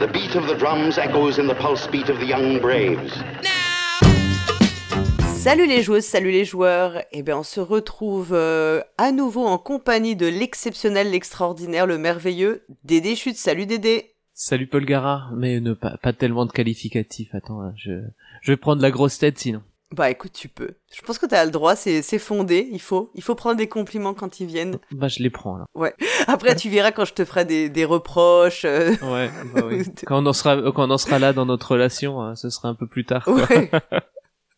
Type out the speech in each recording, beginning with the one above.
The beat of the drums echoes in the pulse beat of the young braves. Salut les joueuses, salut les joueurs. Eh bien, on se retrouve euh, à nouveau en compagnie de l'exceptionnel, l'extraordinaire, le merveilleux Dédé Chute. Salut Dédé. Salut Paul Gara, mais ne pas, pas tellement de qualificatifs. Attends, hein, je, je vais prendre la grosse tête sinon. Bah écoute, tu peux. Je pense que t'as le droit, c'est c'est fondé. Il faut, il faut prendre des compliments quand ils viennent. Bah je les prends là. Ouais. Après, tu verras quand je te ferai des, des reproches. euh, Ouais, bah oui. quand on en sera, quand on en sera là dans notre relation, hein, ce sera un peu plus tard. Quoi. Ouais.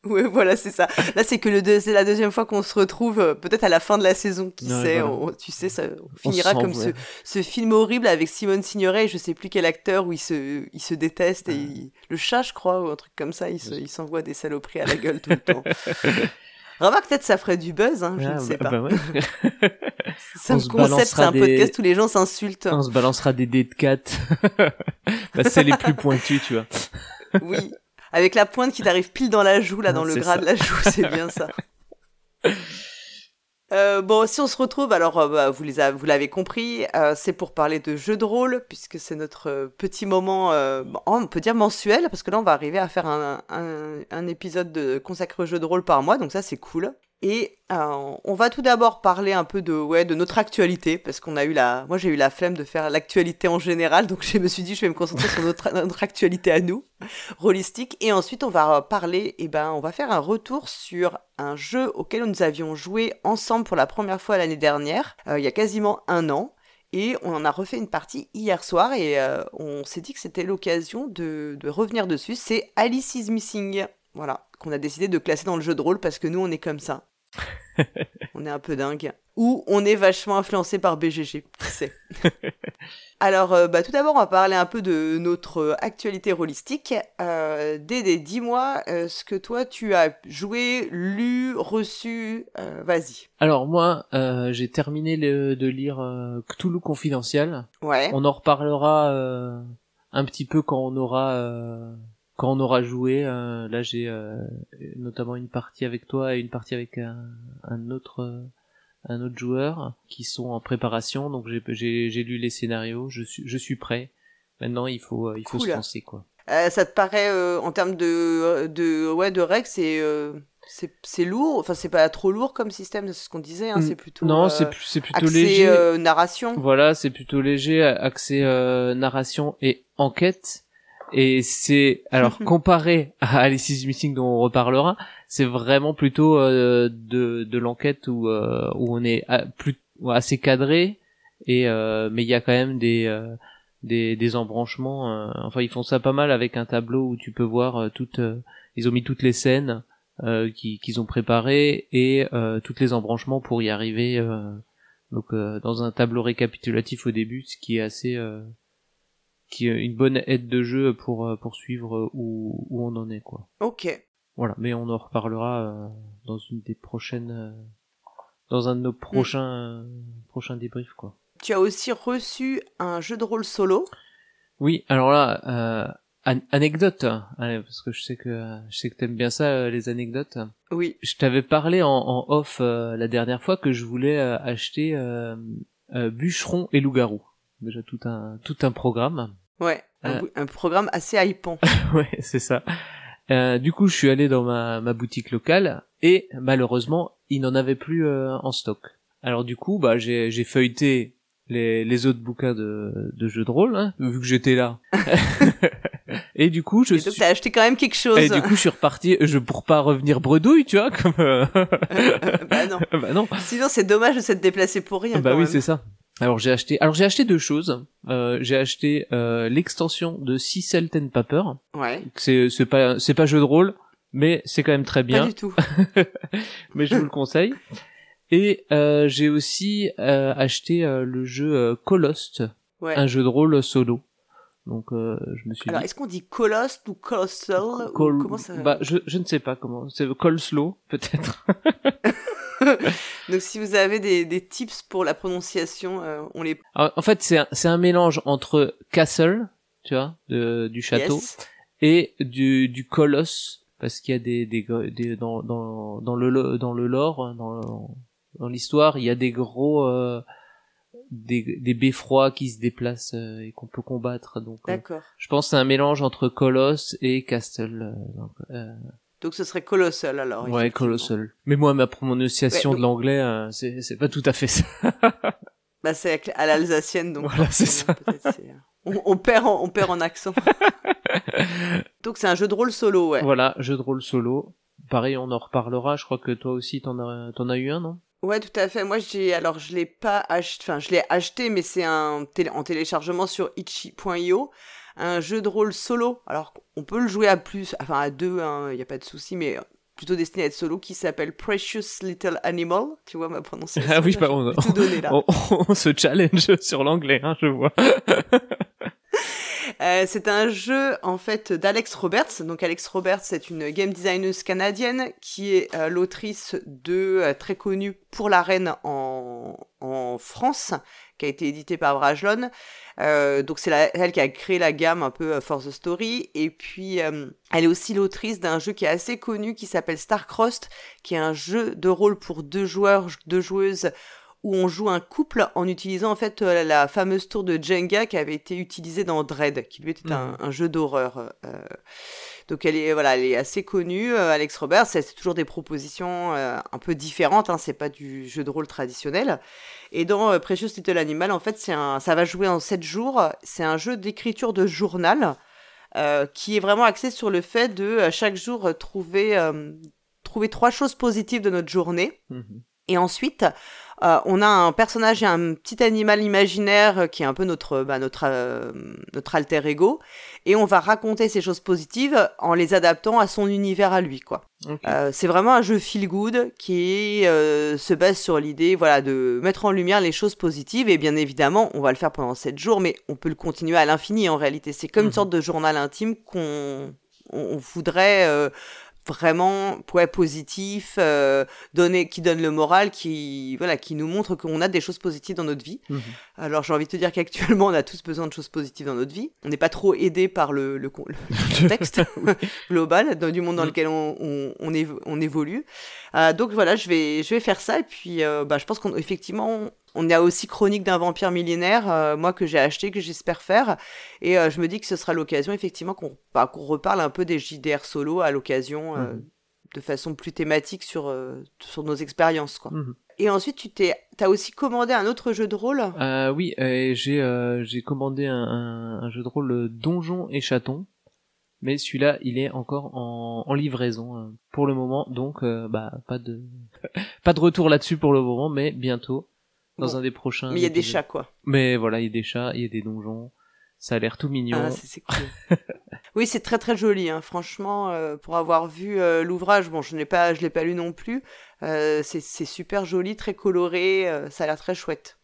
Ouais, voilà, c'est ça. Là, c'est que le deux, c'est la deuxième fois qu'on se retrouve, euh, peut-être à la fin de la saison, qui Ouais, sait, voilà. on- tu sais, ça on finira comme ce, ce film horrible avec Simone Signoret, et je sais plus quel acteur où il se, il se déteste et il- le chat, je crois, ou un truc comme ça, il se, il s'envoie des saloperies à la gueule tout le temps. Remarque, peut-être ça ferait du buzz, hein, je Ah, ne sais bah- pas. bah ouais. C'est un concept, c'est un des- podcast où les gens s'insultent. On se balancera des dés de 4. bah, c'est les plus pointus, tu vois. Oui. Avec la pointe qui t'arrive pile dans la joue, là, dans le gras ça. de la joue, c'est bien ça. Euh, bon, si on se retrouve, alors euh, bah, vous les a- vous l'avez compris, euh, c'est pour parler de jeux de rôle, puisque c'est notre petit moment, euh, bon, on peut dire mensuel, parce que là on va arriver à faire un, un, un épisode de, consacré aux jeux de rôle par mois, donc ça c'est cool. Et euh, on va tout d'abord parler un peu de ouais de notre actualité, parce qu'on a eu la, moi j'ai eu la flemme de faire l'actualité en général, donc je me suis dit je vais me concentrer sur notre, notre actualité à nous rôlistique. Et ensuite on va parler et ben on va faire un retour sur un jeu auquel nous avions joué ensemble pour la première fois l'année dernière euh, il y a quasiment un an. Et on en a refait une partie hier soir et euh, on s'est dit que c'était l'occasion de, de revenir dessus. C'est Alice is Missing voilà qu'on a décidé de classer dans le jeu de rôle parce que nous on est comme ça on est un peu dingue ou on est vachement influencé par BGG qui sait alors, euh, bah, tout d'abord, on va parler un peu de notre euh, actualité rôlistique. Euh, Dédé, dis-moi euh, ce que toi tu as joué, lu, reçu. Vas-y. Alors moi, j'ai terminé le- de lire Cthulhu Confidential. Ouais. On en reparlera un petit peu quand on aura quand on aura joué. euh, là, j'ai euh, notamment une partie avec toi et une partie avec un, un autre euh, un autre joueur qui sont en préparation. Donc j'ai j'ai j'ai lu les scénarios. Je suis je suis prêt. Maintenant, il faut euh, il faut Cool. se lancer quoi. Euh, ça te paraît euh, en termes de de ouais de règles, c'est euh, c'est c'est lourd? Enfin, c'est pas trop lourd comme système, c'est ce qu'on disait. Hein, Mm, c'est plutôt non, euh, c'est plutôt axé, léger. euh, narration. Voilà, c'est plutôt léger, accès euh, narration et enquête. Et c'est alors comparé à Alice is Missing dont on reparlera, c'est vraiment plutôt euh, de, de l'enquête où euh, où on est à- plus assez cadré et euh, mais il y a quand même des euh, des, des embranchements. euh, enfin, ils font ça pas mal avec un tableau où tu peux voir euh, toutes. euh, ils ont mis toutes les scènes euh, qui- qu'ils ont préparées et euh, toutes les embranchements pour y arriver. euh, donc euh, dans un tableau récapitulatif au début, ce qui est assez euh, qui est une bonne aide de jeu pour euh, pour suivre euh, où, où on en est quoi. Ok. Voilà, mais on en reparlera euh, dans une des prochaines dans un de nos prochains prochains débriefs quoi. Tu as aussi reçu un jeu de rôle solo. Oui, alors là euh, an- anecdote hein, allez, parce que je sais que je sais que t'aimes bien ça euh, les anecdotes. Oui. Je t'avais parlé en, en off euh, la dernière fois que je voulais acheter euh, euh, bûcheron et loup-garou. Déjà tout un tout un programme. Ouais. Un, Euh. un programme assez hypant. ouais, c'est ça. Euh, du coup, je suis allé dans ma, ma boutique locale et malheureusement, il n'en avait plus euh, en stock. Alors du coup, bah j'ai j'ai feuilleté les, les autres bouquins de, de jeux de rôle, hein, vu que j'étais là. et du coup, je Et donc suis t'as acheté quand même quelque chose. et du coup, je suis reparti, je pour pas revenir bredouille, tu vois, comme bah non. bah non. Sinon, c'est dommage de s'être déplacé pour rien. Bah quand oui, c'est ça. Alors j'ai acheté, alors j'ai acheté deux choses. Euh, j'ai acheté euh, l'extension de Sea Salt and Paper. Ouais. C'est c'est pas c'est pas jeu de rôle, mais c'est quand même très Pas bien. du tout. mais je vous le conseille. Et euh, j'ai aussi euh, acheté euh, le jeu euh, Colost, Ouais. un jeu de rôle solo. Donc euh, je me suis Alors, dit est-ce qu'on dit colosse ou colossal ou comment ça bah je je ne sais pas comment, c'est Colslow peut-être. Donc, si vous avez des, des tips pour la prononciation, euh, on les. Alors, en fait, c'est un, un mélange entre castle, tu vois, de, du château, Yes. et du, du colosse, parce qu'il y a des, des, des dans, dans, dans le dans le lore, dans, dans l'histoire, il y a des gros euh, des, des beffrois qui se déplacent euh, et qu'on peut combattre. Donc, euh, D'accord. je pense c'est un mélange entre Colosse et Castle. euh, donc, euh, Donc ce serait Colossal alors. ouais. Colossal. Mais moi, ma prononciation Ouais, de l'anglais, euh, c'est pas tout à fait ça. Bah c'est à l'alsacienne donc. Voilà, c'est peut-être c'est- On, on perd en, on perd en accent. donc c'est un jeu de rôle solo, ouais. Voilà, jeu de rôle solo. Pareil, on en reparlera. Je crois que toi aussi, t'en as, t'en as eu un, non? Ouais, tout à fait. Moi, j'ai alors je l'ai pas acheté, enfin je l'ai acheté, mais c'est un télé- en téléchargement sur itchy.io, un jeu de rôle solo. Alors on peut le jouer à plus, enfin à deux, il y a pas de souci, mais plutôt destiné à être solo, qui s'appelle Precious Little Animal. Tu vois ma prononciation? Ah oui, là, bah, je on- on, on se challenge sur l'anglais, hein, je vois. Euh, c'est un jeu en fait d'Alex Roberts. Donc Alex Roberts, c'est une game designer canadienne qui est euh, l'autrice de euh, très connue pour la reine en, France, qui a été édité par Brajlon. Donc c'est elle qui a créé la gamme un peu For the Story. Et puis elle est aussi l'autrice d'un jeu qui est assez connu qui s'appelle Starcrossed, qui est un jeu de rôle pour deux joueurs, deux joueuses où on joue un couple en utilisant en fait euh, la fameuse tour de Jenga qui avait été utilisée dans Dread, qui lui était un, un jeu d'horreur. euh. donc elle est voilà, elle est assez connue. euh, Alex Roberts, c'est toujours des propositions euh, un peu différentes. Hein, c'est pas du jeu de rôle traditionnel. Et dans euh, Precious Little Animal, en fait, c'est un, ça va jouer en 7 jours. C'est un jeu d'écriture de journal euh, qui est vraiment axé sur le fait de euh, chaque jour euh, trouver euh, trouver trois choses positives de notre journée. Mhm. Et ensuite, euh, on a un personnage et un petit animal imaginaire euh, qui est un peu notre, bah, notre, euh, notre alter ego. Et on va raconter ces choses positives en les adaptant à son univers à lui, quoi. Euh, c'est vraiment un jeu feel good qui se base sur l'idée voilà de mettre en lumière les choses positives et bien évidemment on va le faire pendant 7 jours mais on peut le continuer à l'infini en réalité c'est comme Mhm. une sorte de journal intime qu'on on voudrait euh, vraiment ouais, positif euh, donner qui donne le moral qui voilà qui nous montre qu'on a des choses positives dans notre vie Mhm. alors j'ai envie de te dire qu'actuellement on a tous besoin de choses positives dans notre vie on n'est pas trop aidé par le, le, con- le contexte global dans- du monde dans Mm. lequel on, on, on, évo- on évolue. Euh, donc voilà, je vais, je vais faire ça. Et puis, euh, bah, je pense qu'effectivement, on a aussi Chronique d'un vampire millénaire, euh, moi que j'ai acheté, que j'espère faire. Et euh, je me dis que ce sera l'occasion, effectivement, qu'on bah, qu'on reparle un peu des JDR solo à l'occasion, euh, Mhm. de façon plus thématique sur, euh, sur nos expériences. Quoi. Mhm. Et ensuite, tu t'es, as aussi commandé un autre jeu de rôle? Euh, oui, euh, j'ai euh, j'ai commandé un, un, un jeu de rôle Donjon et Chaton, mais celui-là il est encore en, en livraison euh, pour le moment, donc euh, bah pas de pas de retour là-dessus pour le moment, mais bientôt dans Bon. un des prochains. Mais il y a des chats, quoi. Mais voilà, il y a des chats, il y a des donjons, ça a l'air tout mignon. Ah, c'est cool. oui, c'est très très joli. Hein. Franchement, euh, pour avoir vu euh, l'ouvrage, bon, je n'ai pas, je l'ai pas lu non plus. euh, c'est super joli, très coloré. ça a l'air très chouette.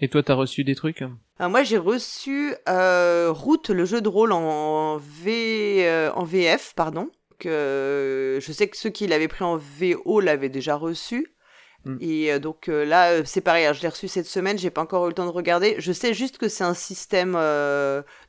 Et toi, t'as reçu des trucs? Alors moi, j'ai reçu Route, le jeu de rôle en V, en VF, pardon. Que je sais que ceux qui l'avaient pris en VO l'avaient déjà reçu. Mm. Et euh, donc euh, là, euh, c'est pareil. hein, je l'ai reçu cette semaine. J'ai pas encore eu le temps de regarder. Je sais juste que c'est un système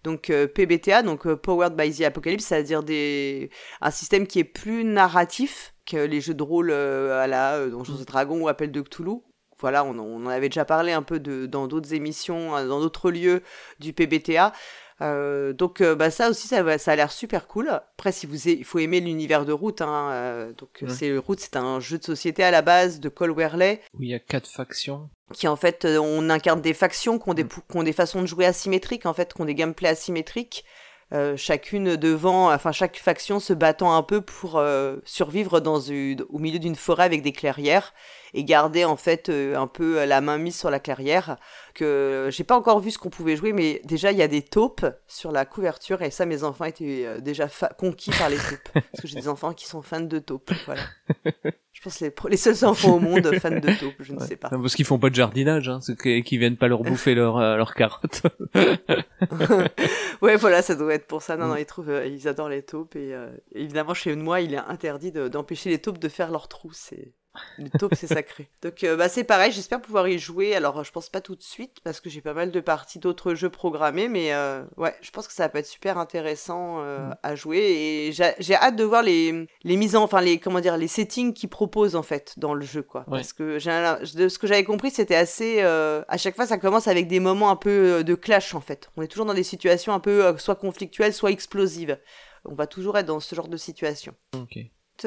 donc PBTA, donc Powered by the Apocalypse, c'est-à-dire des un système qui est plus narratif que les jeux de rôle à la Donjons et Dragons ou Appel de Cthulhu. Voilà, on, en- avait déjà parlé un peu de, dans d'autres émissions, euh, dans d'autres lieux du PBTA. Euh, donc euh, bah ça aussi ça, ça a l'air super cool. Après si vous il faut aimer l'univers de Route hein, euh, donc Ouais. c'est Route c'est un jeu de société à la base de Cole Wehrley où il y a quatre factions qui en fait on incarne des factions qui ont des, pou- qui ont des façons de jouer asymétriques en fait qui ont des gameplays asymétriques euh, chacune devant enfin chaque faction se battant un peu pour euh, survivre dans une, au milieu d'une forêt avec des clairières et garder en fait euh, un peu la main mise sur la clairière que j'ai pas encore vu ce qu'on pouvait jouer mais déjà il y a des taupes sur la couverture et ça mes enfants étaient euh, déjà conquis par les taupes parce que j'ai des enfants qui sont fans de taupes voilà je pense les, les seuls enfants au monde fans de taupes je ne Ouais. sais pas Non, Parce qu'ils font pas de jardinage, hein, qu'ils viennent pas leur bouffer leur, euh, leurs carottes. ouais, voilà, ça doit être pour ça. Non, Mm. non, ils trouvent, euh, ils adorent les taupes et euh, évidemment chez moi, il est interdit de- d'empêcher les taupes de faire leur trou. C'est Les taupes, c'est sacré. Donc, euh, bah, c'est pareil, j'espère pouvoir y jouer. Alors, je pense pas tout de suite, parce que j'ai pas mal de parties d'autres jeux programmés, mais euh, ouais, je pense que ça peut être super intéressant euh, à jouer. Et j'ai hâte de voir les, les mises en, enfin, les, comment dire, les settings qu'ils proposent, en fait, dans le jeu, quoi. Parce que de ce que j'avais compris, c'était assez. à chaque fois, ça commence avec des moments un peu de clash, en fait. On est toujours dans des situations un peu soit conflictuelles, soit explosives. On va toujours être dans ce genre de situation. Ok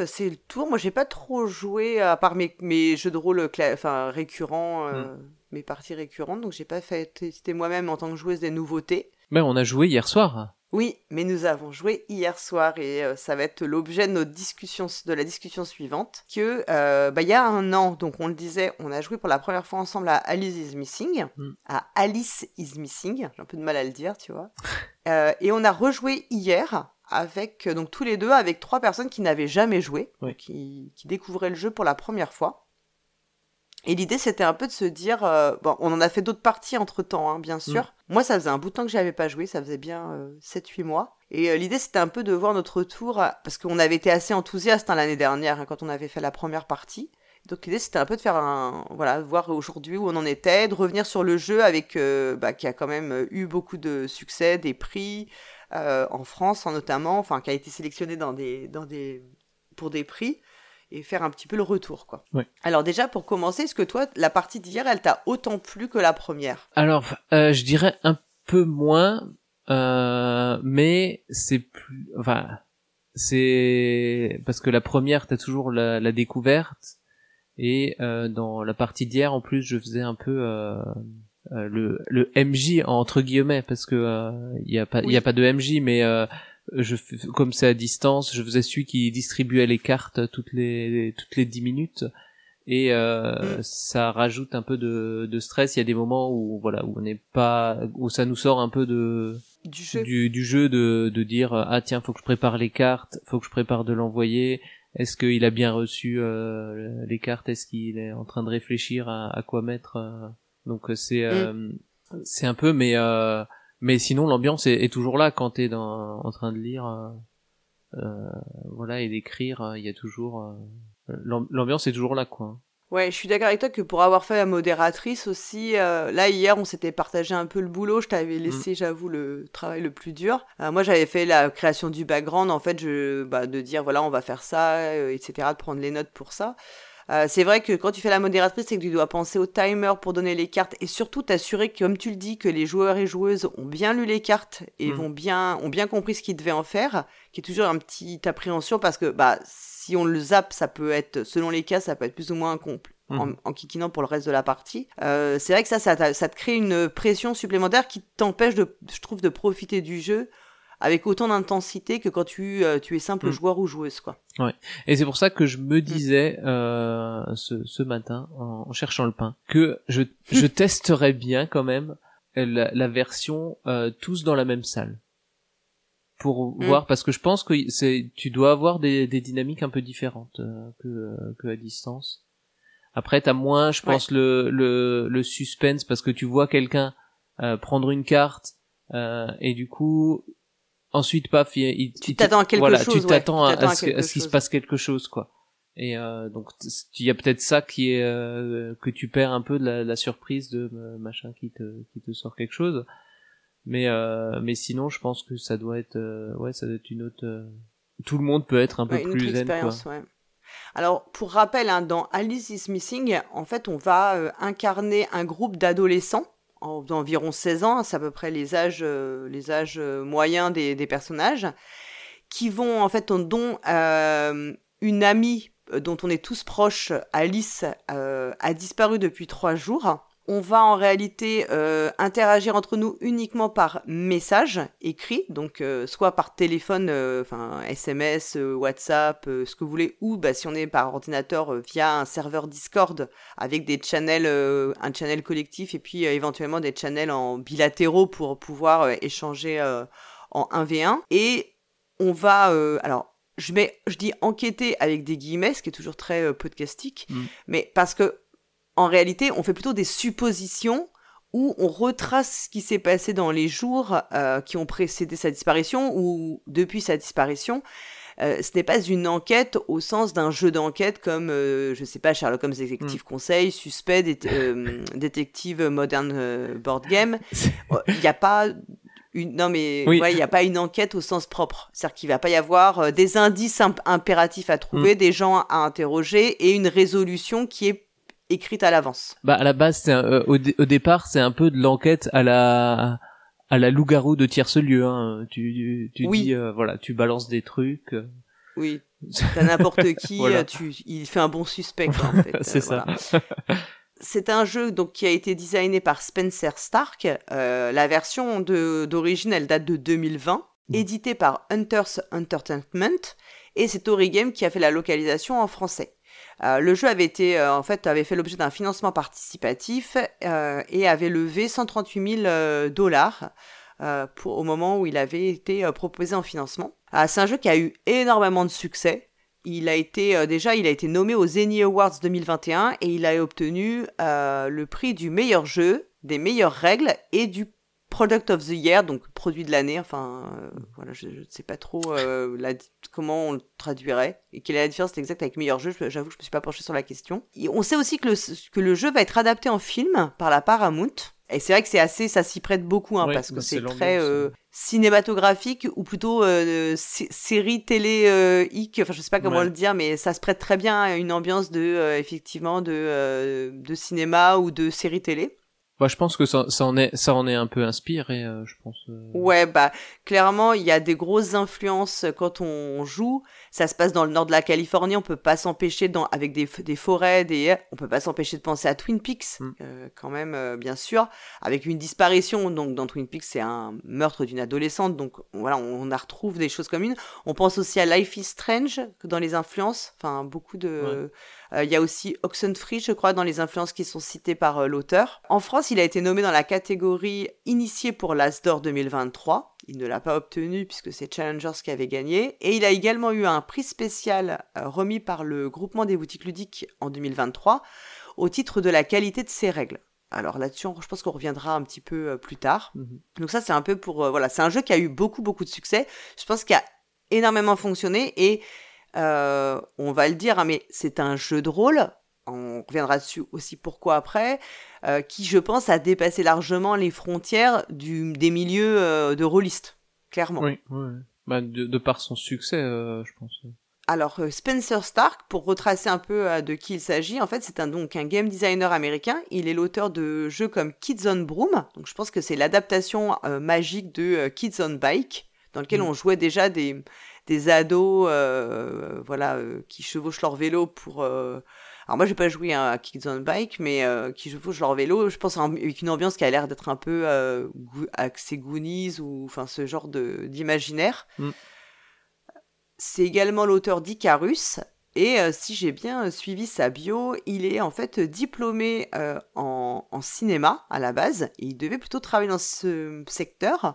c'est le tour. Moi, j'ai pas trop joué, à part mes, mes jeux de rôle enfin, récurrents, euh, hmm. mes parties récurrentes, donc j'ai pas fait tester moi-même en tant que joueuse des nouveautés. Mais on a joué hier soir. Oui, mais nous avons joué hier soir et euh, ça va être l'objet de notre discussion, de la discussion suivante. Que euh, bah, il y a un an, donc on le disait, on a joué pour la première fois ensemble à Alice is Missing, hmm. à Alice is Missing. J'ai un peu de mal à le dire, tu vois. et on a rejoué hier avec euh, donc tous les deux avec trois personnes qui n'avaient jamais joué, qui, découvraient le jeu pour la première fois. Et l'idée c'était un peu de se dire, euh, bon, on en a fait d'autres parties entre temps, hein, bien sûr. Mm. Moi, ça faisait un bout de temps que j'avais pas joué, ça faisait bien 7-8 euh, mois. Et l'idée c'était un peu de voir notre retour, parce qu'on avait été assez enthousiaste hein, l'année dernière hein, quand on avait fait la première partie. Donc l'idée c'était un peu de faire un, voilà, voir aujourd'hui où on en était, de revenir sur le jeu avec, bah, qui a quand même eu beaucoup de succès, des prix, euh, en France notamment, enfin qui a été sélectionné dans des, dans des, pour des prix et faire un petit peu le retour quoi. Alors déjà pour commencer, est-ce que toi la partie d'hier elle t'a autant plu que la première? Alors euh, je dirais un peu moins, euh, mais c'est plus, enfin c'est parce que la première t'as toujours la, la découverte et dans la partie d'hier en plus je faisais un peu euh, le, le MJ entre guillemets parce que il euh, y a pas il y a pas de MJ mais euh, je comme c'est à distance je faisais celui qui distribuait les cartes toutes les toutes les 10 minutes. Et euh, mm. ça rajoute un peu de, de stress. Il y a des moments où voilà où on n'est pas où ça nous sort un peu de du jeu, du, du jeu de, de dire ah tiens faut que je prépare les cartes faut que je prépare de l'envoyer. Est-ce qu'il a bien reçu euh, les cartes? Est-ce qu'il est en train de réfléchir à, à quoi mettre donc euh, c'est mm. euh, c'est un peu mais euh, mais sinon l'ambiance est, est, toujours là quand t'es dans en train de lire euh, voilà et d'écrire il y a toujours l'ambiance est toujours là quoi Ouais, je suis d'accord avec toi que pour avoir fait la modératrice aussi, là hier on s'était partagé un peu le boulot, je t'avais mm. laissé j'avoue le travail le plus dur. moi j'avais fait la création du background en fait, je, bah, de dire voilà on va faire ça, etc., de prendre les notes pour ça. Euh, c'est vrai que quand tu fais la modératrice, c'est que tu dois penser au timer pour donner les cartes et surtout t'assurer que, comme tu le dis, que les joueurs et joueuses ont bien lu les cartes et mm. vont bien, ont bien compris ce qu'ils devaient en faire, qui est toujours un petit appréhension parce que, bah, si on le zappe, ça peut être, selon les cas, ça peut être plus ou moins complet. Mm. En, kikinant pour le reste de la partie. Euh, c'est vrai que ça, ça, ça, te crée une pression supplémentaire qui t'empêche, de, je trouve, de profiter du jeu avec autant d'intensité que quand tu, euh, tu es simple mm. joueur ou joueuse, quoi. Ouais. Et c'est pour ça que je me mm. disais euh, ce, ce matin, en, cherchant le pain, que je, je testerais bien quand même la, la version euh, tous dans la même salle pour mm. voir parce que je pense que c'est tu dois avoir des, des dynamiques un peu différentes euh, que euh, que à distance. Après t'as moins je pense le, le le suspense parce que tu vois quelqu'un euh, prendre une carte et du coup ensuite paf il, tu t'attends à quelque voilà, chose tu t'attends à, ce, qu'il se passe quelque chose quoi et euh, donc il y a peut-être ça qui est euh, que tu perds un peu de la, surprise de euh, machin qui te qui te sort quelque chose mais euh, mais sinon je pense que ça doit être euh, ouais ça doit être une autre tout le monde peut être un peu plus zen quoi. Ouais. Alors, pour rappel, hein, dans Alice is Missing, en fait, on va incarner un groupe d'adolescents d'environ 16 ans, c'est à peu près les âges, euh, les âges euh, moyens des, des, personnages, qui vont en fait, dont euh, une amie dont on est tous proches, Alice, a disparu depuis trois jours on va en réalité euh, interagir entre nous uniquement par message écrit, donc euh, soit par téléphone, euh, enfin SMS, WhatsApp, ce que vous voulez, ou bah, si on est par ordinateur via un serveur Discord avec des channels, un channel collectif et puis éventuellement des channels en bilatéraux pour pouvoir échanger en 1v1. Et on va, alors je mets, je dis enquêter avec des guillemets, ce qui est toujours très podcastique, mm. mais parce que en réalité, on fait plutôt des suppositions où on retrace ce qui s'est passé dans les jours euh, qui ont précédé sa disparition ou depuis sa disparition. ce n'est pas une enquête au sens d'un jeu d'enquête comme, je sais pas, Sherlock Holmes Détective mm. Conseil, Suspect, Détective Modern Board Game. Il n'y a pas une, non mais il n'y a pas une enquête au sens propre. C'est-à-dire qu'il va pas y avoir des indices impératifs à trouver, mm. des gens à interroger et une résolution qui est écrite à l'avance. Bah à la base, euh, au, départ, c'est un peu de l'enquête à la à la loup-garou de tierce lieu. Hein. Tu, tu, dis euh, voilà, tu balances des trucs. Euh. Oui. T'as n'importe qui, tu, il fait un bon suspect. en fait. c'est ça. C'est un jeu donc qui a été designé par Spencer Stark. la version de d'origine, elle date de 2020, mmh. édité par Hunters Entertainment, et c'est Origame qui a fait la localisation en français. Euh, le jeu avait été, euh, en fait, avait fait l'objet d'un financement participatif euh, et avait levé 138 000 dollars au moment où il avait été proposé en financement. c'est un jeu qui a eu énormément de succès. Il a été déjà, il a été nommé aux Zenny Awards 2021 et il a obtenu le prix du meilleur jeu, des meilleures règles et du Product of the Year, donc produit de l'année. Enfin, euh, voilà, je ne sais pas trop euh, la, comment on le traduirait et quelle est la différence exacte avec meilleur jeu. J'avoue que je me suis pas penché sur la question. on sait aussi que le, que le jeu va être adapté en film par la Paramount. Et c'est vrai que c'est assez, ça s'y prête beaucoup, hein, parce que bah, c'est très euh, cinématographique ou plutôt série télé hic. Enfin, je sais pas comment le dire, mais ça se prête très bien à une ambiance de, effectivement, de, de cinéma ou de série télé. Bah, je pense que ça, ça, en est, ça en est un peu inspiré, euh, je pense. Euh. Ouais, bah clairement, il y a des grosses influences quand on joue. Ça se passe dans le nord de la Californie, on peut pas s'empêcher, dans, avec des, des forêts, des, on peut pas s'empêcher de penser à Twin Peaks, mm. euh, quand même, bien sûr, avec une disparition. Donc dans Twin Peaks, c'est un meurtre d'une adolescente, donc voilà, on, on retrouve des choses communes. On pense aussi à Life is Strange dans les influences, enfin beaucoup de. Euh, il y a aussi Oxenfree, je crois, dans les influences qui sont citées par euh, l'auteur. En France, il a été nommé dans la catégorie initiée pour l'Asdor 2023. Il ne l'a pas obtenu puisque c'est Challengers qui avait gagné. Et il a également eu un prix spécial euh, remis par le groupement des boutiques ludiques en 2023 au titre de la qualité de ses règles. Alors là-dessus, je pense qu'on reviendra un petit peu plus tard. Mhm. Donc ça, c'est un peu pour... voilà, c'est un jeu qui a eu beaucoup, beaucoup de succès. Je pense qu'il a énormément fonctionné et euh, on va le dire, hein, mais c'est un jeu de rôle. On reviendra dessus aussi pourquoi après, euh, qui je pense a dépassé largement les frontières du, des milieux euh, de rôlistes, clairement. Oui, oui. Bah, de, par son succès, je pense. Alors Spencer Stark, pour retracer un peu de qui il s'agit, en fait c'est un, donc un game designer américain. Il est l'auteur de jeux comme Kids on Broom, donc je pense que c'est l'adaptation magique de Kids on Bike, dans lequel mm. on jouait déjà des, des ados euh, voilà euh, qui chevauchent leur vélo pour euh, alors moi j'ai pas joué à Kids on Bike mais qui chevauchent leur vélo je pense avec une ambiance qui a l'air d'être un peu axée Goonies ou enfin ce genre d'imaginaire mm. c'est également l'auteur d'Icarus et si j'ai bien suivi sa bio, il est en fait diplômé en, en, cinéma à la base. Il devait plutôt travailler dans ce secteur.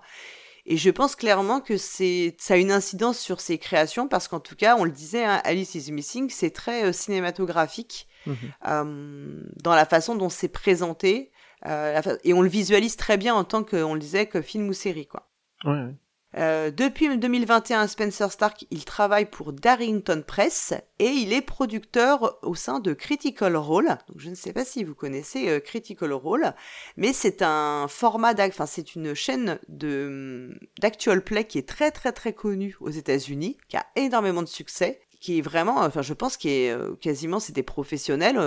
Et je pense clairement que c'est ça a une incidence sur ses créations parce qu'en tout cas, on le disait, hein, Alice is Missing, c'est très euh, cinématographique mmh euh, dans la façon dont c'est présenté euh, et on le visualise très bien en tant que, on le disait, que film ou série, quoi. Ouais, ouais. Euh, depuis 2021, Spencer Stark, il travaille pour Darrington Press et il est producteur au sein de Critical Role. Donc, je ne sais pas si vous connaissez euh, Critical Role, mais c'est un format, enfin c'est une chaîne de d'actual play qui est très très très connue aux États-Unis, qui a énormément de succès qui est vraiment, enfin je pense qu'il est euh, quasiment c'est des professionnels,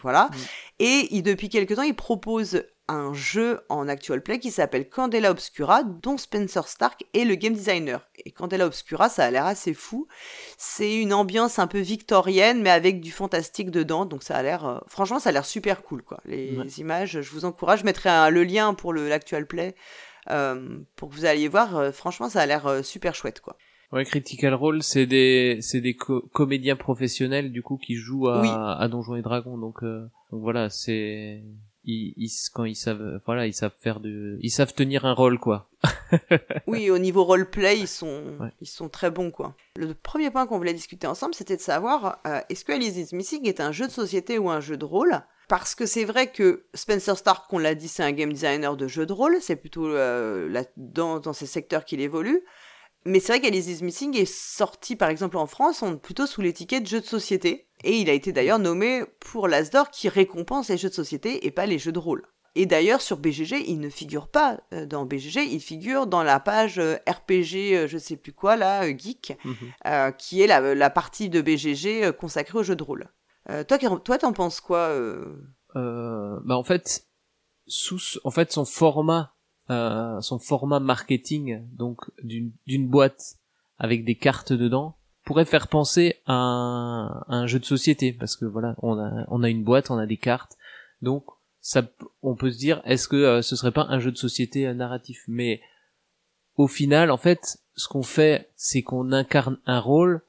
voilà. Mm. Et il, depuis quelque temps, il propose un jeu en actual play qui s'appelle Candela Obscura, dont Spencer Stark est le game designer. Et Candela Obscura, ça a l'air assez fou. C'est une ambiance un peu victorienne, mais avec du fantastique dedans. Donc ça a l'air, euh, franchement, ça a l'air super cool, quoi. Les images, je vous encourage. Je mettrai le lien pour l'actual play euh, pour que vous alliez voir. Euh, franchement, ça a l'air super chouette, quoi. Ouais, Critical Role, c'est des c'est des comédiens professionnels du coup qui jouent à, à Donjons et Dragons. Donc, donc voilà, c'est ils, quand ils savent voilà ils savent faire de ils savent tenir un rôle quoi. Oui au niveau roleplay ils sont ils sont très bons quoi. Le premier point qu'on voulait discuter ensemble c'était de savoir euh, est-ce que Alice is Missing est un jeu de société ou un jeu de rôle? Parce que c'est vrai que Spencer Stark, qu'on l'a dit, c'est un game designer de jeu de rôle, c'est plutôt euh, là, dans, dans ces secteurs qu'il évolue. Mais c'est vrai qu'Alice is Missing est sorti, par exemple en France, plutôt sous l'étiquette jeu de société. Et il a été d'ailleurs nommé pour l'Asdor qui récompense les jeux de société et pas les jeux de rôle. Et d'ailleurs, sur BGG, il ne figure pas euh, dans BGG, il figure dans la page euh, RPG, euh, je sais plus quoi, là, Geek, mhm. qui est la, partie de BGG consacrée aux jeux de rôle. toi, toi, t'en penses quoi bah en fait, sous, en fait, son format, son format marketing, donc d'une boîte avec des cartes dedans, pourrait faire penser à un, jeu de société, parce que voilà, on a, on a une boîte, on a des cartes, donc ça, on peut se dire, est-ce que euh, ce serait pas un jeu de société euh, narratif? Mais au final, en fait, ce qu'on fait, c'est qu'on incarne un rôle,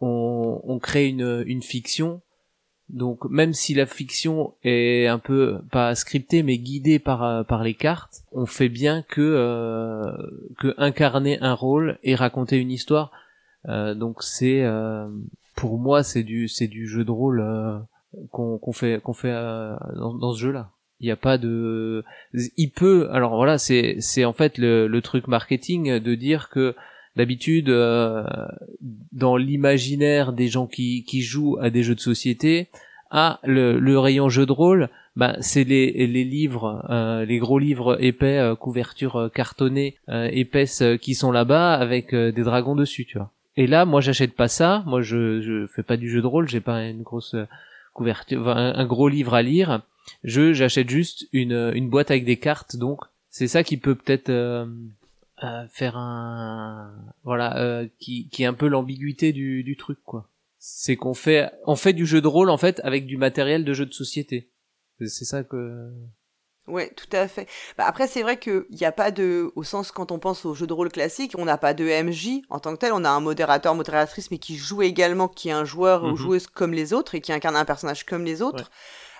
on, crée une, une fiction. Donc même si la fiction est un peu pas scriptée mais guidée par euh, par les cartes, on fait bien que que incarner un rôle et raconter une histoire. Donc c'est pour moi c'est du c'est du jeu de rôle qu'on qu'on fait qu'on fait dans, dans, ce jeu là il n'y a pas de il peut alors voilà c'est c'est en fait le, le truc marketing de dire que d'habitude euh, dans l'imaginaire des gens qui qui jouent à des jeux de société ah le, le rayon jeu de rôle bah c'est les les livres euh, les gros livres épais euh, couverture euh, cartonnée épaisse qui sont là-bas avec des dragons dessus tu vois et là moi j'achète pas ça moi je je fais pas du jeu de rôle j'ai pas une grosse couverture un gros livre à lire je j'achète juste une, une boîte avec des cartes, donc c'est ça qui peut peut-être euh, euh, faire un voilà euh, qui qui est un peu l'ambiguïté du du truc quoi. C'est qu'on fait on fait du jeu de rôle en fait avec du matériel de jeu de société. C'est ça que Ouais, tout à fait. Bah après, c'est vrai qu'il n'y a pas de, au sens quand on pense au jeu de rôle classique, on n'a pas de MJ en tant que tel. On a un modérateur, modératrice, mais qui joue également, qui est un joueur ou mhm. joueuse comme les autres et qui incarne un personnage comme les autres.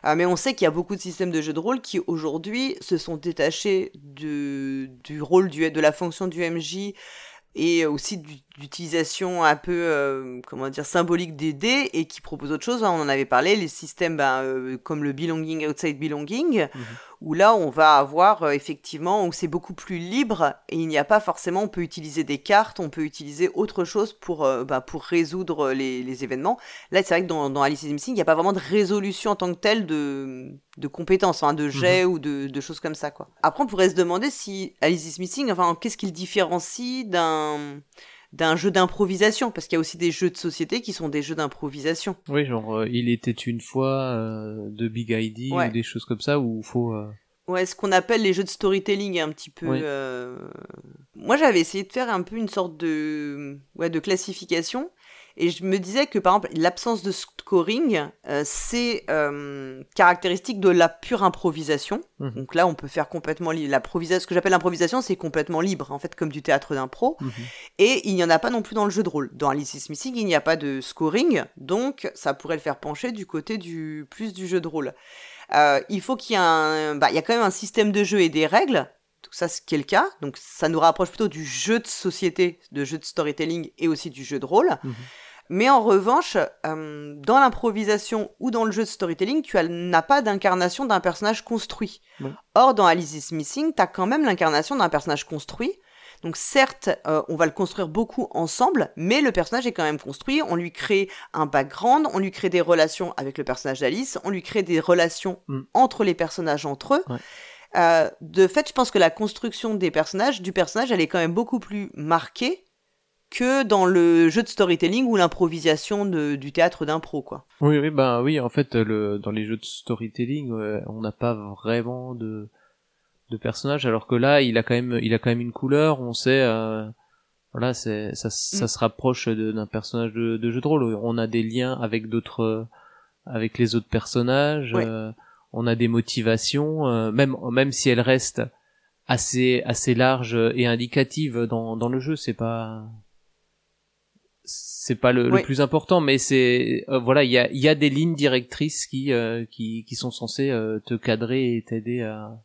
Euh, mais on sait qu'il y a beaucoup de systèmes de jeux de rôle qui aujourd'hui se sont détachés du, du rôle du, de la fonction du MJ et aussi d'utilisation un peu euh, comment dire symbolique des dés et qui proposent autre chose. Hein. On en avait parlé, les systèmes ben, euh, comme le belonging outside belonging, mhm. où là on va avoir effectivement où c'est beaucoup plus libre et il n'y a pas forcément on peut utiliser des cartes, on peut utiliser autre chose pour ben, pour résoudre les, les événements. Là c'est vrai que dans, dans Alice is Missing il n'y a pas vraiment de résolution en tant que telle de de compétences, hein, de jets mhm. ou de, de, choses comme ça, quoi. Après, on pourrait se demander si Alice is Missing, enfin, qu'est-ce qu'il différencie d'un d'un jeu d'improvisation parce qu'il y a aussi des jeux de société qui sont des jeux d'improvisation. Oui, genre euh, il était une fois euh, de Big ID ou des choses comme ça où il faut euh, Ouais, ce qu'on appelle les jeux de storytelling un petit peu. Moi, j'avais essayé de faire un peu une sorte de ouais de classification et je me disais que par exemple l'absence de scoring, euh, c'est euh, caractéristique de la pure improvisation. Mhm. Donc là, on peut faire complètement l'improvisation. Ce que j'appelle l'improvisation, c'est complètement libre, en fait, comme du théâtre d'impro. Mhm. Et il n'y en a pas non plus dans le jeu de rôle. Dans Alice is Missing, il n'y a pas de scoring, donc ça pourrait le faire pencher du côté du plus du jeu de rôle. Euh, il faut qu'il y ait un, bah, il y a quand même un système de jeu et des règles. Ça, c'est le cas. Donc ça nous rapproche plutôt du jeu de société, de jeu de storytelling et aussi du jeu de rôle. Mhm. Mais en revanche, euh, dans l'improvisation ou dans le jeu de storytelling, tu n'as pas d'incarnation d'un personnage construit. Or, dans Alice is Missing, tu as quand même l'incarnation d'un personnage construit. Donc certes, euh, on va le construire beaucoup ensemble, mais le personnage est quand même construit. On lui crée un background, on lui crée des relations avec le personnage d'Alice, on lui crée des relations mm. entre les personnages entre eux. Euh, de fait, je pense que la construction des personnages, du personnage, elle est quand même beaucoup plus marquée que dans le jeu de storytelling ou l'improvisation du théâtre d'impro, quoi. Oui, oui, ben oui, en fait, le, dans les jeux de storytelling, on n'a pas vraiment de, de personnages, alors que là, il a quand même, il a quand même une couleur, on sait, euh, voilà, c'est, ça, ça mm. se rapproche d'un personnage de, de, jeu de rôle. On a des liens avec d'autres, avec les autres personnages, euh, on a des motivations, euh, même, même si elles restent assez, assez larges et indicatives dans, dans le jeu, c'est pas, c'est pas le, plus important, mais c'est euh, voilà, il y a, y a des lignes directrices qui euh, qui, qui sont censées euh, te cadrer et t'aider à,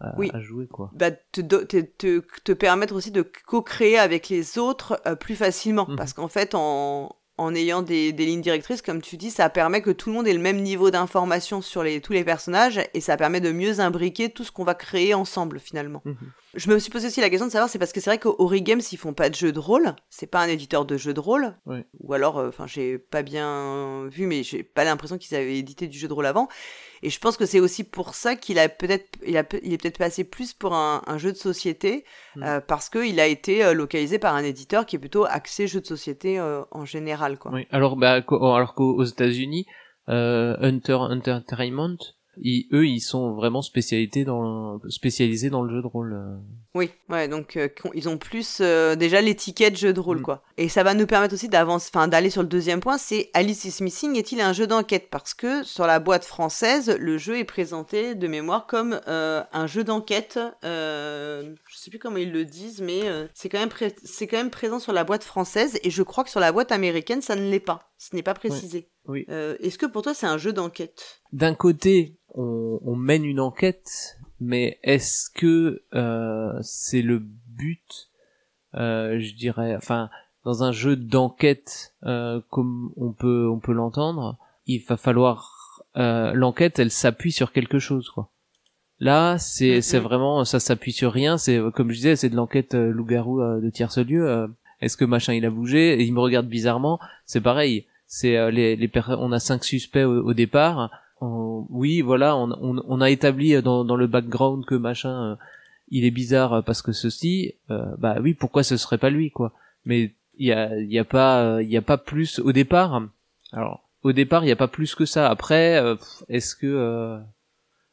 à, jouer quoi. Bah, te, te, te, permettre aussi de co-créer avec les autres plus facilement, mhm. parce qu'en fait en en ayant des, des, lignes directrices, comme tu dis, ça permet que tout le monde ait le même niveau d'information sur les, tous les personnages et ça permet de mieux imbriquer tout ce qu'on va créer ensemble finalement. Mhm. Je me suis posé aussi la question de savoir, c'est parce que c'est vrai qu'Ori Games, ils font pas de jeux de rôle. C'est pas un éditeur de jeux de rôle. Ou alors, euh, enfin, j'ai pas bien vu, mais j'ai pas l'impression qu'ils avaient édité du jeu de rôle avant. Et je pense que c'est aussi pour ça qu'il a peut-être, il, a, il est peut-être passé plus pour un, jeu de société, mm. euh, parce qu'il a été euh, localisé par un éditeur qui est plutôt axé jeu de société en général, quoi. Oui. Alors, bah, alors qu'aux États-Unis, Hunter Entertainment, eux, ils sont vraiment spécialisés dans, spécialisés dans le jeu de rôle. Euh. Oui, ouais, donc euh, ils ont plus euh, déjà l'étiquette jeu de rôle, mm. quoi. Et ça va nous permettre aussi d'avancer, enfin d'aller sur le deuxième point, c'est Alice is Missing est-il un jeu d'enquête? Parce que sur la boîte française, le jeu est présenté de mémoire comme un jeu d'enquête. je sais plus comment ils le disent, mais c'est quand même c'est quand même présent sur la boîte française et je crois que sur la boîte américaine, ça ne l'est pas. Ce n'est pas précisé. Oui. Est-ce que pour toi c'est un jeu d'enquête? D'un côté, on, mène une enquête, mais est-ce que euh, c'est le but euh, Je dirais, enfin, dans un jeu d'enquête euh, comme on peut on peut l'entendre, il va falloir l'enquête, elle s'appuie sur quelque chose, quoi. Là, c'est c'est vraiment ça s'appuie sur rien. C'est comme je disais, c'est de l'enquête loup-garou de tierce lieu. Est-ce que machin il a bougé et il me regarde bizarrement C'est pareil. C'est les les on a cinq suspects au départ oui, voilà, on, on, on, a établi dans, dans le background que machin, euh, il est bizarre parce que ceci, euh, bah oui, pourquoi ce serait pas lui, quoi. Mais il y a, y a pas, il y a pas plus au départ. Alors, au départ, il y a pas plus que ça. Après, euh, est-ce que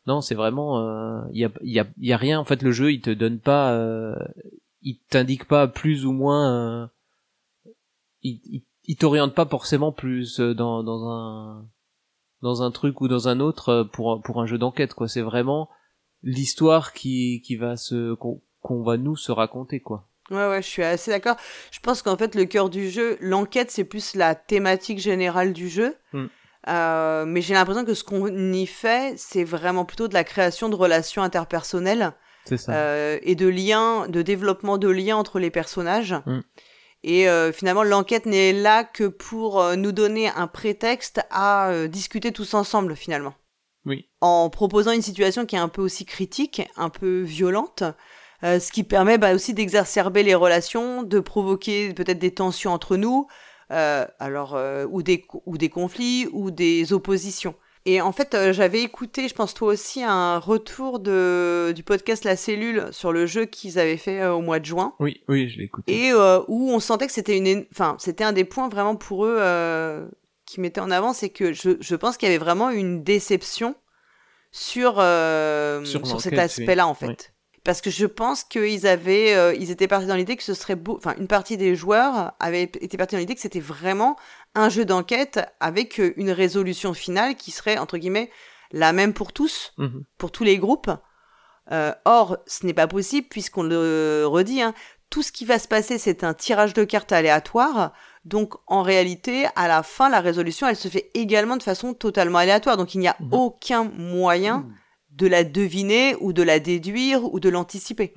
non, c'est vraiment, il y a, y a, y a rien. En fait, le jeu, il te donne pas, il t'indique pas plus ou moins, il, il, il t'oriente pas forcément plus dans, dans un dans un truc ou dans un autre euh, pour pour un jeu d'enquête quoi c'est vraiment l'histoire qui qui va se qu'on va nous se raconter quoi ouais ouais je suis assez d'accord je pense qu'en fait le cœur du jeu l'enquête c'est plus la thématique générale du jeu hmm. euh, mais j'ai l'impression que ce qu'on y fait c'est vraiment plutôt de la création de relations interpersonnelles ça. Euh, et de liens de développement de liens entre les personnages hmm. Et euh, finalement, l'enquête n'est là que pour euh, nous donner un prétexte à euh, discuter tous ensemble, finalement. Oui. En proposant une situation qui est un peu aussi critique, un peu violente, ce qui permet bah, aussi d'exacerber les relations, de provoquer peut-être des tensions entre nous, alors ou des ou des conflits ou des oppositions. Et en fait, euh, j'avais écouté, je pense toi aussi, un retour de, du podcast La Cellule sur le jeu qu'ils avaient fait euh, au mois de juin. Oui, oui, je l'ai écouté. Et euh, où on sentait que c'était une, enfin, c'était un des points vraiment pour eux qui mettaient en avant, c'est que je, je pense qu'il y avait vraiment une déception sur sur, sur cet aspect-là en fait parce que je pense qu'ils avaient, ils étaient partis dans l'idée que ce serait beau, enfin une partie des joueurs avaient été partis dans l'idée que c'était vraiment un jeu d'enquête avec euh, une résolution finale qui serait entre guillemets la même pour tous, mhm. pour tous les groupes. Euh, or, ce n'est pas possible puisqu'on le redit, hein, tout ce qui va se passer, c'est un tirage de cartes aléatoire. Donc, en réalité, à la fin, la résolution, elle se fait également de façon totalement aléatoire. Donc, il n'y a mhm. aucun moyen de la deviner ou de la déduire ou de l'anticiper.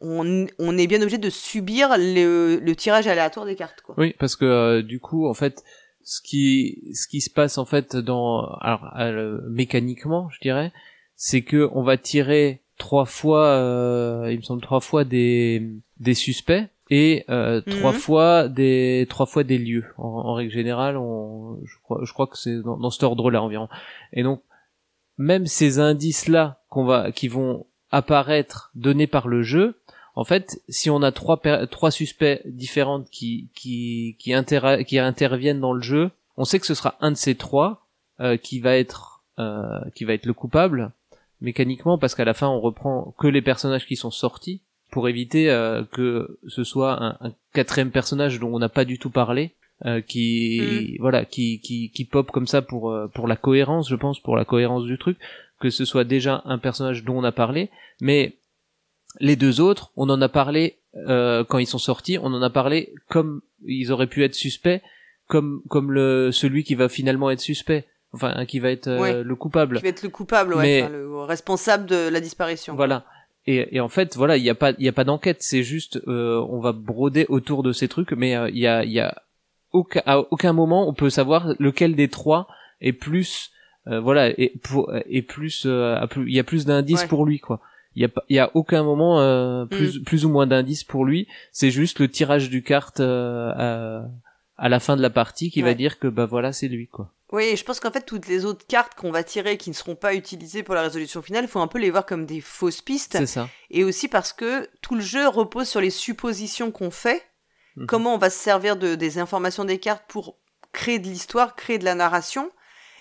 On, on, est bien obligé de subir le, le, tirage aléatoire des cartes. Quoi. Oui, parce que euh, du coup, en fait, ce qui ce qui se passe en fait dans alors euh, mécaniquement, je dirais, c'est que on va tirer trois fois, euh, il me semble trois fois des des suspects et euh, trois mhm. fois des trois fois des lieux. En, règle générale, on, je crois je crois que c'est dans, dans cet ordre-là environ. Et donc même ces indices-là qu'on va, qui vont apparaître donnés par le jeu, en fait, si on a trois, trois suspects différents qui, qui, qui, qui interviennent dans le jeu, on sait que ce sera un de ces trois euh, qui va être euh, qui va être le coupable mécaniquement parce qu'à la fin on reprend que les personnages qui sont sortis pour éviter euh, que ce soit un, un, quatrième personnage dont on n'a pas du tout parlé euh, qui mm. voilà qui, qui qui pop comme ça pour euh, pour la cohérence je pense pour la cohérence du truc que ce soit déjà un personnage dont on a parlé mais les deux autres on en a parlé euh, quand ils sont sortis on en a parlé comme ils auraient pu être suspects comme comme le celui qui va finalement être suspect enfin qui va être euh, le coupable. Qui va être le coupable ouais, enfin, le responsable de la disparition. Voilà. Et, et, en fait, voilà, il n'y a pas, il y a pas d'enquête. C'est juste, euh, on va broder autour de ces trucs, mais il y a, il y a aucun, à aucun moment on peut savoir lequel des trois est plus euh, voilà et pour et plus euh, il y a plus d'indices pour lui quoi il y a il y a aucun moment euh, plus Mm. plus ou moins d'indices pour lui c'est juste le tirage du carte euh, à, à la fin de la partie qui va dire que bah voilà c'est lui quoi Oui, je pense qu'en fait, toutes les autres cartes qu'on va tirer qui ne seront pas utilisées pour la résolution finale, il faut un peu les voir comme des fausses pistes. c'est ça Et aussi parce que tout le jeu repose sur les suppositions qu'on fait, Mhm. comment on va se servir de, des informations des cartes pour créer de l'histoire, créer de la narration.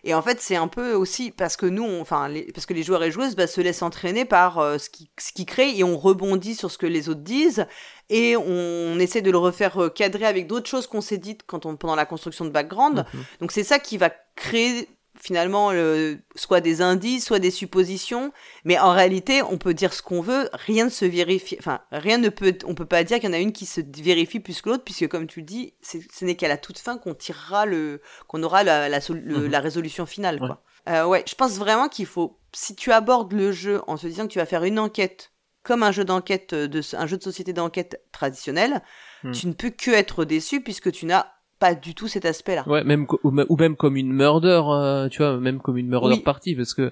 Et en fait, c'est un peu aussi parce que nous, on- enfin, les, parce que les joueurs et joueuses bah, se laissent entraîner par euh, ce qui ce qui crée et on rebondit sur ce que les autres disent et on, essaie de le refaire euh, cadrer avec d'autres choses qu'on s'est dites quand on pendant la construction de background. Mhm. Donc c'est ça qui va créer finalement le- soit des indices, soit des suppositions, mais en réalité, on peut dire ce qu'on veut, rien ne se vérifie, enfin rien ne peut, on peut pas dire qu'il y en a une qui se vérifie plus que l'autre, puisque comme tu le dis, ce n'est qu'à la toute fin qu'on tirera le, qu'on aura la, la, le- Mhm. la résolution finale, Ouais. quoi. Euh, ouais, je pense vraiment qu'il faut, si tu abordes le jeu en te disant que tu vas faire une enquête comme un jeu d'enquête, euh, de, un jeu de société d'enquête traditionnel, Hmm. tu ne peux que être déçu puisque tu n'as pas du tout cet aspect-là. Ouais, même ou, me- ou même comme une murder, euh, tu vois, même comme une murder Oui. party, parce que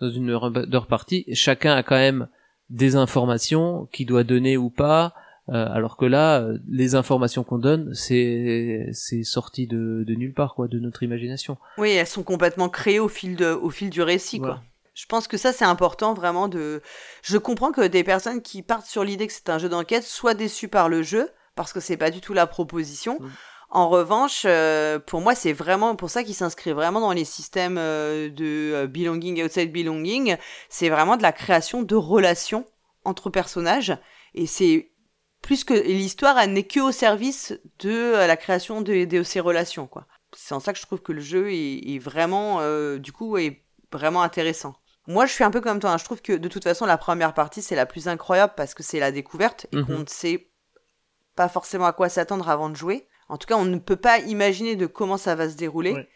dans une murder party, chacun a quand même des informations qu'il doit donner ou pas, euh, alors que là, euh, les informations qu'on donne, c'est c'est sorti de, de nulle part, quoi, de notre imagination. Oui, elles sont complètement créées au fil, de, au fil du récit, quoi. Je pense que ça, c'est important vraiment de... Je comprends que des personnes qui partent sur l'idée que c'est un jeu d'enquête soient déçues par le jeu, parce que c'est pas du tout la proposition. Mm. En revanche, euh, pour moi, c'est vraiment pour ça qu'il s'inscrit vraiment dans les systèmes euh, de euh, belonging, outside belonging. C'est vraiment de la création de relations entre personnages. Et c'est plus que et l'histoire, elle n'est que au service de la création de, de ces relations, quoi. C'est en ça que je trouve que le jeu est, est vraiment, euh, du coup, est vraiment intéressant. Moi, je suis un peu comme toi. hein. Je trouve que de toute façon, la première partie, c'est la plus incroyable parce que c'est la découverte et Mhm. qu'on ne sait pas forcément à quoi s'attendre avant de jouer. En tout cas, on ne peut pas imaginer de comment ça va se dérouler. Ouais.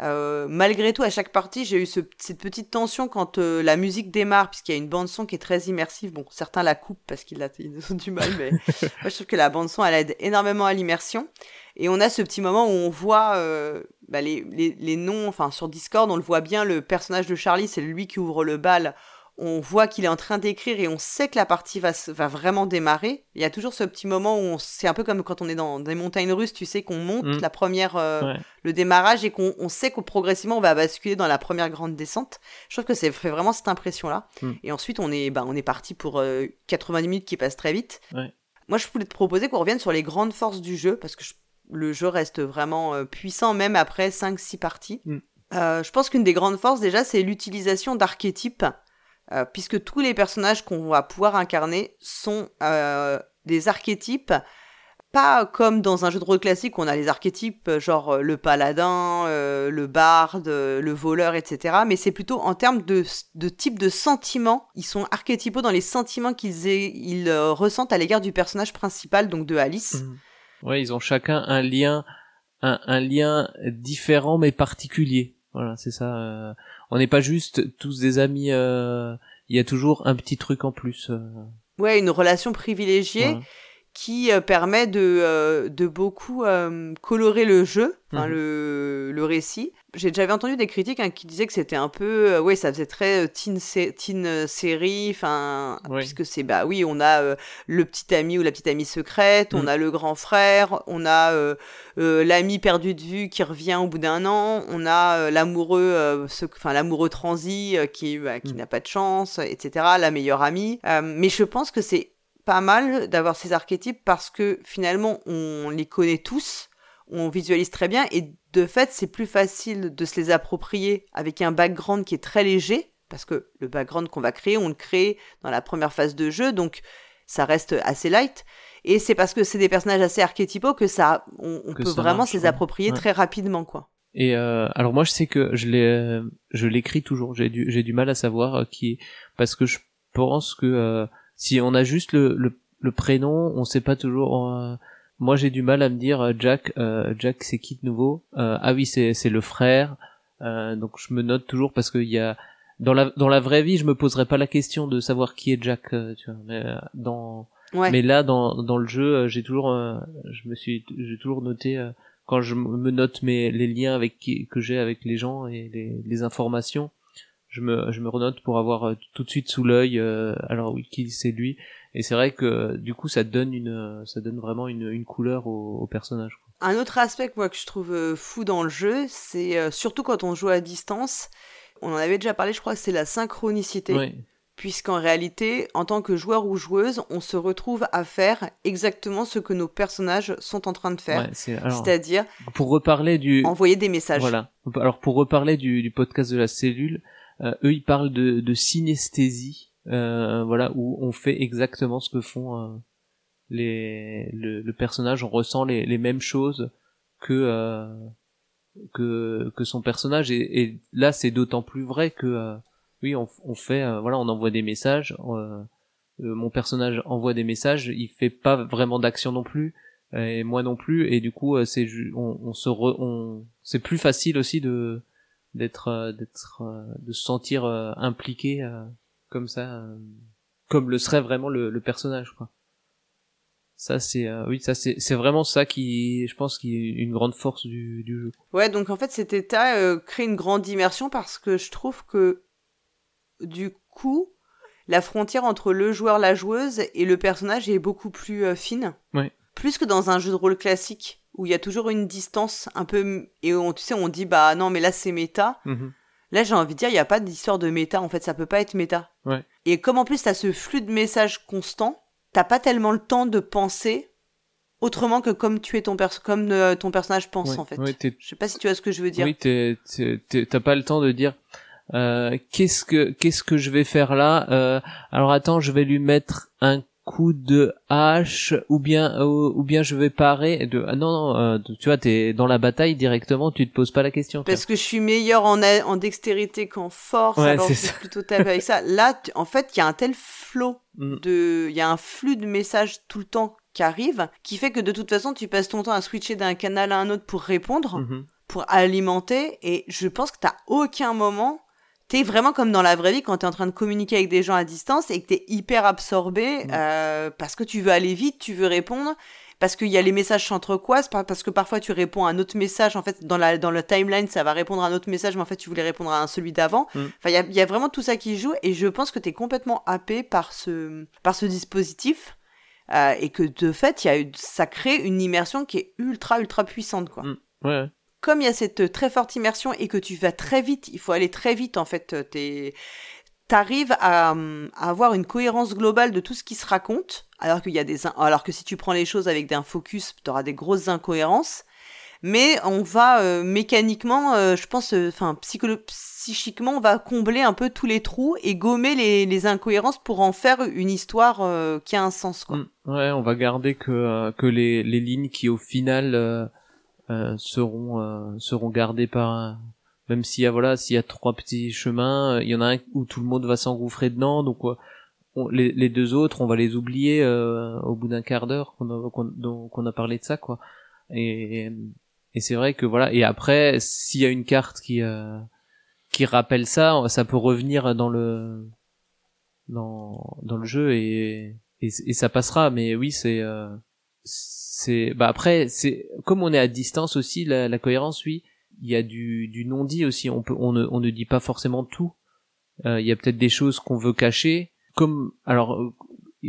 Euh, malgré tout, à chaque partie, j'ai eu ce- cette petite tension quand euh, la musique démarre, puisqu'il y a une bande son qui est très immersive. Bon, certains la coupent parce qu'ils ont du mal, mais moi je trouve que la bande son elle aide énormément à l'immersion. Et on a ce petit moment où on voit euh, bah, les, les, les noms, enfin sur Discord, on le voit bien, le personnage de Charlie, c'est lui qui ouvre le bal. On voit qu'il est en train d'écrire et on sait que la partie va, va vraiment démarrer. Il y a toujours ce petit moment où on- c'est un peu comme quand on est dans des montagnes russes, tu sais qu'on monte Mm. la première, euh, Ouais. le démarrage et qu'on on sait qu'au progressivement on va basculer dans la première grande descente. Je trouve que c'est fait vraiment cette impression-là. Mm. Et ensuite on est, bah, on est parti pour euh, 90 minutes qui passent très vite. Ouais. Moi je voulais te proposer qu'on revienne sur les grandes forces du jeu parce que je- le jeu reste vraiment euh, puissant même après 5-6 parties. Mm. Euh, je pense qu'une des grandes forces déjà c'est l'utilisation d'archétypes euh, puisque tous les personnages qu'on va pouvoir incarner sont euh, des archétypes pas comme dans un jeu de rôle classique où on a les archétypes euh, genre le paladin, le barde, le voleur, etc. Mais c'est plutôt en termes de, type de sentiments. Ils sont archétypaux dans les sentiments qu'ils ressentent à l'égard du personnage principal, donc de Alice. Mhm. Ouais, ils ont chacun un lien, un lien différent mais particulier. Voilà, c'est ça. euh, On n'est pas juste tous des amis. euh, Il y a toujours un petit truc en plus. euh, Ouais, une relation privilégiée. Qui euh, permet de, euh, de beaucoup euh, colorer le jeu, Mhm. le, le récit. J'ai j'avais entendu des critiques hein, qui disaient que c'était un peu, ouais, ça faisait très teen, sé- teen série, enfin, Oui. puisque c'est bah oui, on a le petit ami ou la petite amie secrète, on Mhm. a le grand frère, on a l'ami perdu de vue qui revient au bout d'un an, on a l'amoureux, enfin l'amoureux transi qui bah, qui Mhm. n'a pas de chance, etc. La meilleure amie. Mais je pense que c'est pas mal d'avoir ces archétypes parce que finalement on les connaît tous, on visualise très bien et de fait c'est plus facile de se les approprier avec un background qui est très léger parce que le background qu'on va créer, on le crée dans la première phase de jeu donc ça reste assez light et c'est parce que c'est des personnages assez archétypaux que ça on, on Que peut ça vraiment se les approprier Ouais. très rapidement quoi. Et euh, alors moi je sais que je l'ai, euh, je l'écris toujours. J'ai du, j'ai du mal à savoir euh, qui est parce que je pense que euh, si on a juste le, le, le prénom, on sait pas toujours. euh, moi j'ai du mal à me dire euh, Jack. euh, Jack c'est qui de nouveau Euh, Ah oui c'est c'est le frère. Euh, donc je me note toujours parce qu'il y a dans la dans la vraie vie je me poserais pas la question de savoir qui est Jack. tu vois, mais dans Ouais. mais là, dans, dans le jeu, j'ai toujours, euh, je me suis, j'ai toujours noté euh, quand je me note mes les liens avec qui, que j'ai avec les gens et les, les informations, je me je me renote pour avoir tout de suite sous l'œil alors oui qui c'est lui et c'est vrai que du coup ça donne une ça donne vraiment une, une couleur au, au personnage un autre aspect moi que je trouve fou dans le jeu c'est surtout quand on joue à distance on en avait déjà parlé je crois que c'est la synchronicité oui puisqu'en réalité, en tant que joueur ou joueuse, on se retrouve à faire exactement ce que nos personnages sont en train de faire. C'est-à-dire pour reparler du envoyer des messages. Voilà. Alors pour reparler du, podcast de la cellule, euh, eux ils parlent de, de synesthésie, euh, voilà où on fait exactement ce que font euh, les le, personnage, on ressent les, les mêmes choses que que que son personnage et, et là c'est d'autant plus vrai que oui, on, on fait, euh, voilà, on envoie des messages. Euh, euh, mon personnage envoie des messages, il fait pas vraiment d'action non plus, et moi non plus, et du coup, c'est, on, on se, on, c'est plus facile aussi de d'être, d'être, de se sentir impliqué comme ça, comme le serait vraiment le, le personnage, quoi. Ça c'est oui ça c'est c'est vraiment ça qui je pense qui est une grande force du, du jeu. Ouais donc en fait cet état euh, crée une grande immersion parce que je trouve que du coup, la frontière entre le joueur, la joueuse et le personnage est beaucoup plus euh, fine. Plus que dans un jeu de rôle classique où il y a toujours une distance un peu et on tu sais on dit bah non mais là c'est méta. Mhm. Là j'ai envie de dire il n'y a pas d'histoire de méta en fait ça peut pas être méta. Et comme en plus t'as ce flux de messages constant, t'as pas tellement le temps de penser autrement que comme tu es ton comme euh, ton personnage pense en fait. je sais pas si tu vois ce que je veux dire. Oui t'as pas le temps de dire euh, qu'est-ce que qu'est-ce que je vais faire là euh, Alors attends, je vais lui mettre un coup de hache ou bien ou, bien je vais parer de ah, non non euh, tu vois t'es dans la bataille directement tu te poses pas la question parce que je suis meilleur en en dextérité qu'en force alors je plutôt taper avec ça là en fait il y a un tel flot mm. de il y a un flux de messages tout le temps qui arrive qui fait que de toute façon tu passes ton temps à switcher d'un canal à un autre pour répondre mm-hmm. pour alimenter et je pense que t'as aucun moment t'es vraiment comme dans la vraie vie quand t'es en train de communiquer avec des gens à distance et que t'es hyper absorbé euh, parce que tu veux aller vite, tu veux répondre, parce qu'il y a les messages s'entrecroisent, parce que parfois tu réponds à un autre message, en fait dans la dans le timeline ça va répondre à un autre message, mais en fait tu voulais répondre à un celui d'avant. Mm. Enfin il y a, y a vraiment tout ça qui joue et je pense que t'es complètement happé par ce par ce dispositif. Euh, et que de fait, il y a ça crée une immersion qui est ultra ultra puissante quoi. Mm. Ouais comme il y a cette euh, très forte immersion et que tu vas très vite, il faut aller très vite en fait, euh, t'arrives à, à, avoir une cohérence globale de tout ce qui se raconte, alors qu'il y a des alors que si tu prends les choses avec un focus, tu auras des grosses incohérences. Mais on va euh, mécaniquement, je pense, enfin psychiquement, on va combler un peu tous les trous et gommer les, incohérences pour en faire une histoire qui a un sens. Quoi. Mm. ouais, on va garder que que les, lignes qui au final euh, seront euh, seront gardés par même s'il y a voilà s'il y a trois petits chemins euh, il y en a un où tout le monde va s'engouffrer dedans donc les, deux autres on va les oublier au bout d'un quart d'heure qu'on a qu'on a parlé de ça quoi. Et et c'est vrai que voilà et après s'il y a une carte qui qui rappelle ça ça peut revenir dans le dans dans le jeu et et, et ça passera. Mais oui c'est c'est bah après c'est comme on est à distance aussi la, la cohérence oui. Il y a du, du non dit aussi. On peut on ne, on ne dit pas forcément tout. Euh, il y a peut-être des choses qu'on veut cacher. Comme alors euh,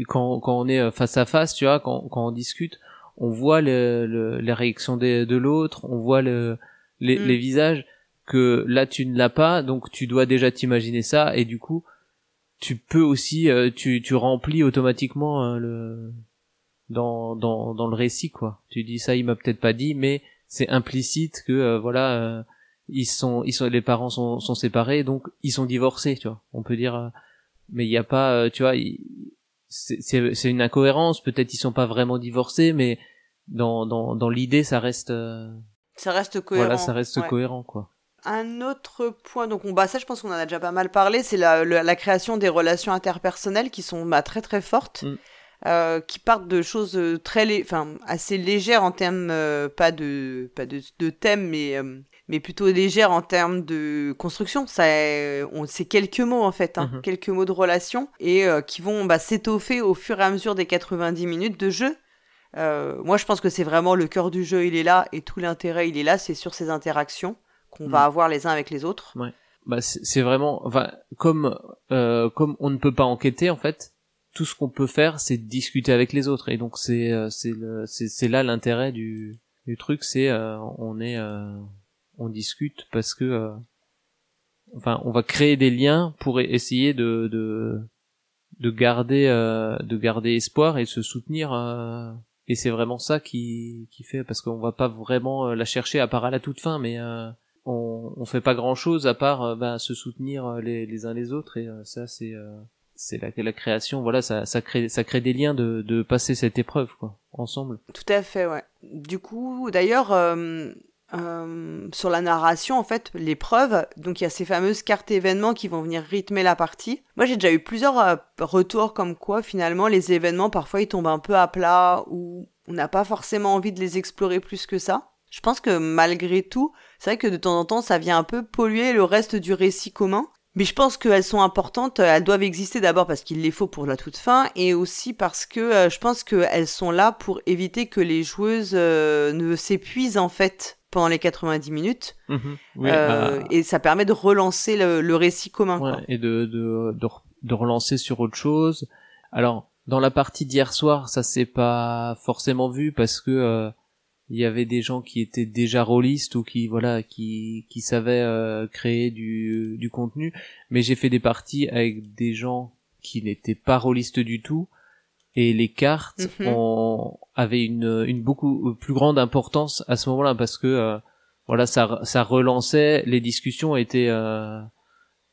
quand, quand on est euh, face à face tu vois quand, quand on discute on voit le, le les réactions de, de l'autre on voit le les, mm. les visages que là tu ne l'as pas donc tu dois déjà t'imaginer ça. Et du coup tu peux aussi tu, tu remplis automatiquement le dans, dans, dans le récit quoi. Tu dis ça, il m'a peut-être pas dit, mais c'est implicite que euh, voilà, euh, ils sont, ils sont, les parents sont, sont séparés, donc ils sont divorcés, tu vois. On peut dire, euh, mais il n'y a pas, tu vois, c'est, c'est une incohérence. Peut-être ils sont pas vraiment divorcés, mais dans, dans, dans l'idée, ça reste. ça reste cohérent. Voilà, ça reste cohérent quoi. Un autre point, donc on, bah ça je pense qu'on en a déjà pas mal parlé, c'est la, la, création des relations interpersonnelles qui sont bah, très très fortes. Mm. Euh, qui partent de choses euh, très, enfin assez légères en termes euh, pas de pas de, de thème, mais mais plutôt légères en termes de construction. Ça, on c'est quelques mots en fait, hein, mhm. quelques mots de relation et qui vont bah, s'étoffer au fur et à mesure des 90 minutes de jeu. moi, je pense que c'est vraiment le cœur du jeu, il est là et tout l'intérêt, il est là, c'est sur ces interactions qu'on va mhm. avoir les uns avec les autres. bah c'est vraiment enfin comme euh, comme on ne peut pas enquêter en fait tout ce qu'on peut faire c'est discuter avec les autres. Et donc c'est euh, c'est c'est là l'intérêt du du truc c'est euh, on est on discute parce que enfin on va créer des liens pour essayer de de de garder de garder espoir et se soutenir et c'est vraiment ça qui qui fait parce qu'on va pas vraiment la chercher à part à la toute fin mais on, on fait pas grand chose à part euh, bah, se soutenir euh, les, les, uns les autres. Et euh, ça c'est c'est la, création voilà ça, ça crée ça crée des liens de, de passer cette épreuve quoi ensemble. Tout à fait ouais. Du coup d'ailleurs euh, sur la narration en fait l'épreuve donc il y a ces fameuses cartes événements qui vont venir rythmer la partie. Moi j'ai déjà eu plusieurs retours comme quoi finalement les événements parfois ils tombent un peu à plat ou on n'a pas forcément envie de les explorer plus que ça. Je pense que malgré tout, c'est vrai que de temps en temps, ça vient un peu polluer le reste du récit commun. Mais je pense qu'elles sont importantes, elles doivent exister d'abord parce qu'il les faut pour la toute fin, et aussi parce que euh, je pense qu'elles sont là pour éviter que les joueuses euh, ne s'épuisent en fait pendant les 90 minutes. Mhm. Euh, bah. Et ça permet de relancer le, récit commun. Ouais, Et de, de, de, de, relancer sur autre chose. Alors, dans la partie d'hier soir, ça s'est pas forcément vu parce que il y avait des gens qui étaient déjà rôlistes ou qui voilà qui qui savaient euh, créer du du contenu. Mais j'ai fait des parties avec des gens qui n'étaient pas rôlistes du tout. Et les cartes mhm. ont, avaient une une beaucoup plus grande importance à ce moment-là parce que euh, voilà ça ça relançait les discussions étaient euh,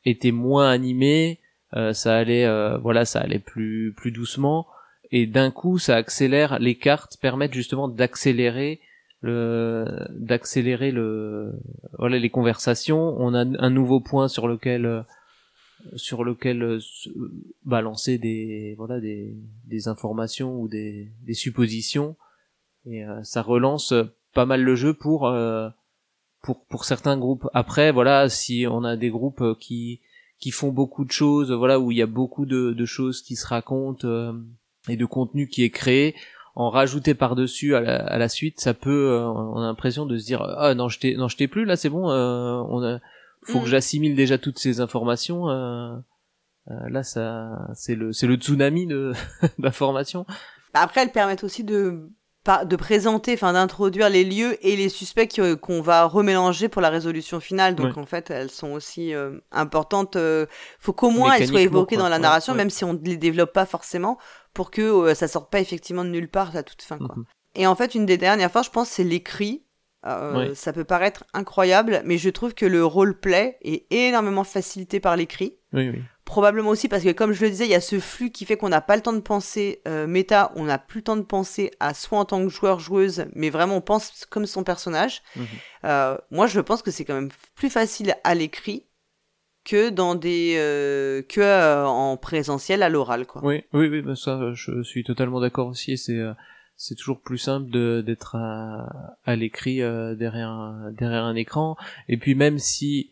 étaient moins animées ça allait voilà ça allait plus plus doucement. Et d'un coup ça accélère les cartes permettent justement d'accélérer le d'accélérer le voilà les conversations. On a un nouveau point sur lequel sur lequel balancer des voilà des, des informations ou des, des suppositions. Et euh, ça relance pas mal le jeu pour euh, pour pour certains groupes. Après voilà si on a des groupes qui qui font beaucoup de choses voilà où il y a beaucoup de, de choses qui se racontent euh, et de contenu qui est créé en rajouter par dessus à la, à la suite ça peut euh, on a l'impression de se dire ah non je t'ai non je t'ai plus là c'est bon euh, on a faut que mm. j'assimile déjà toutes ces informations euh, euh là ça c'est le c'est le tsunami de d'informations après elles permettent aussi de de présenter, enfin d'introduire les lieux et les suspects qu'on va remélanger pour la résolution finale. Donc en fait, elles sont aussi euh, importantes. Euh, faut qu'au moins elles soient évoquées dans la narration, même si on ne les développe pas forcément, pour que euh, ça sorte pas effectivement de nulle part à toute fin. Quoi. Mhm. Et en fait, une des dernières fois, je pense, c'est l'écrit. Ça peut paraître incroyable, mais je trouve que le roleplay est énormément facilité par l'écrit. Oui, oui. Probablement aussi parce que, comme je le disais, il y a ce flux qui fait qu'on n'a pas le temps de penser euh, méta, on n'a plus le temps de penser à soi en tant que joueur, joueuse, mais vraiment on pense comme son personnage. Mhm. Euh, moi, je pense que c'est quand même plus facile à l'écrit que dans des euh, que en présentiel à l'oral quoi. Oui, oui, oui, bah ça, je suis totalement d'accord aussi. C'est c'est toujours plus simple de d'être à, à l'écrit derrière derrière un écran. Et puis même si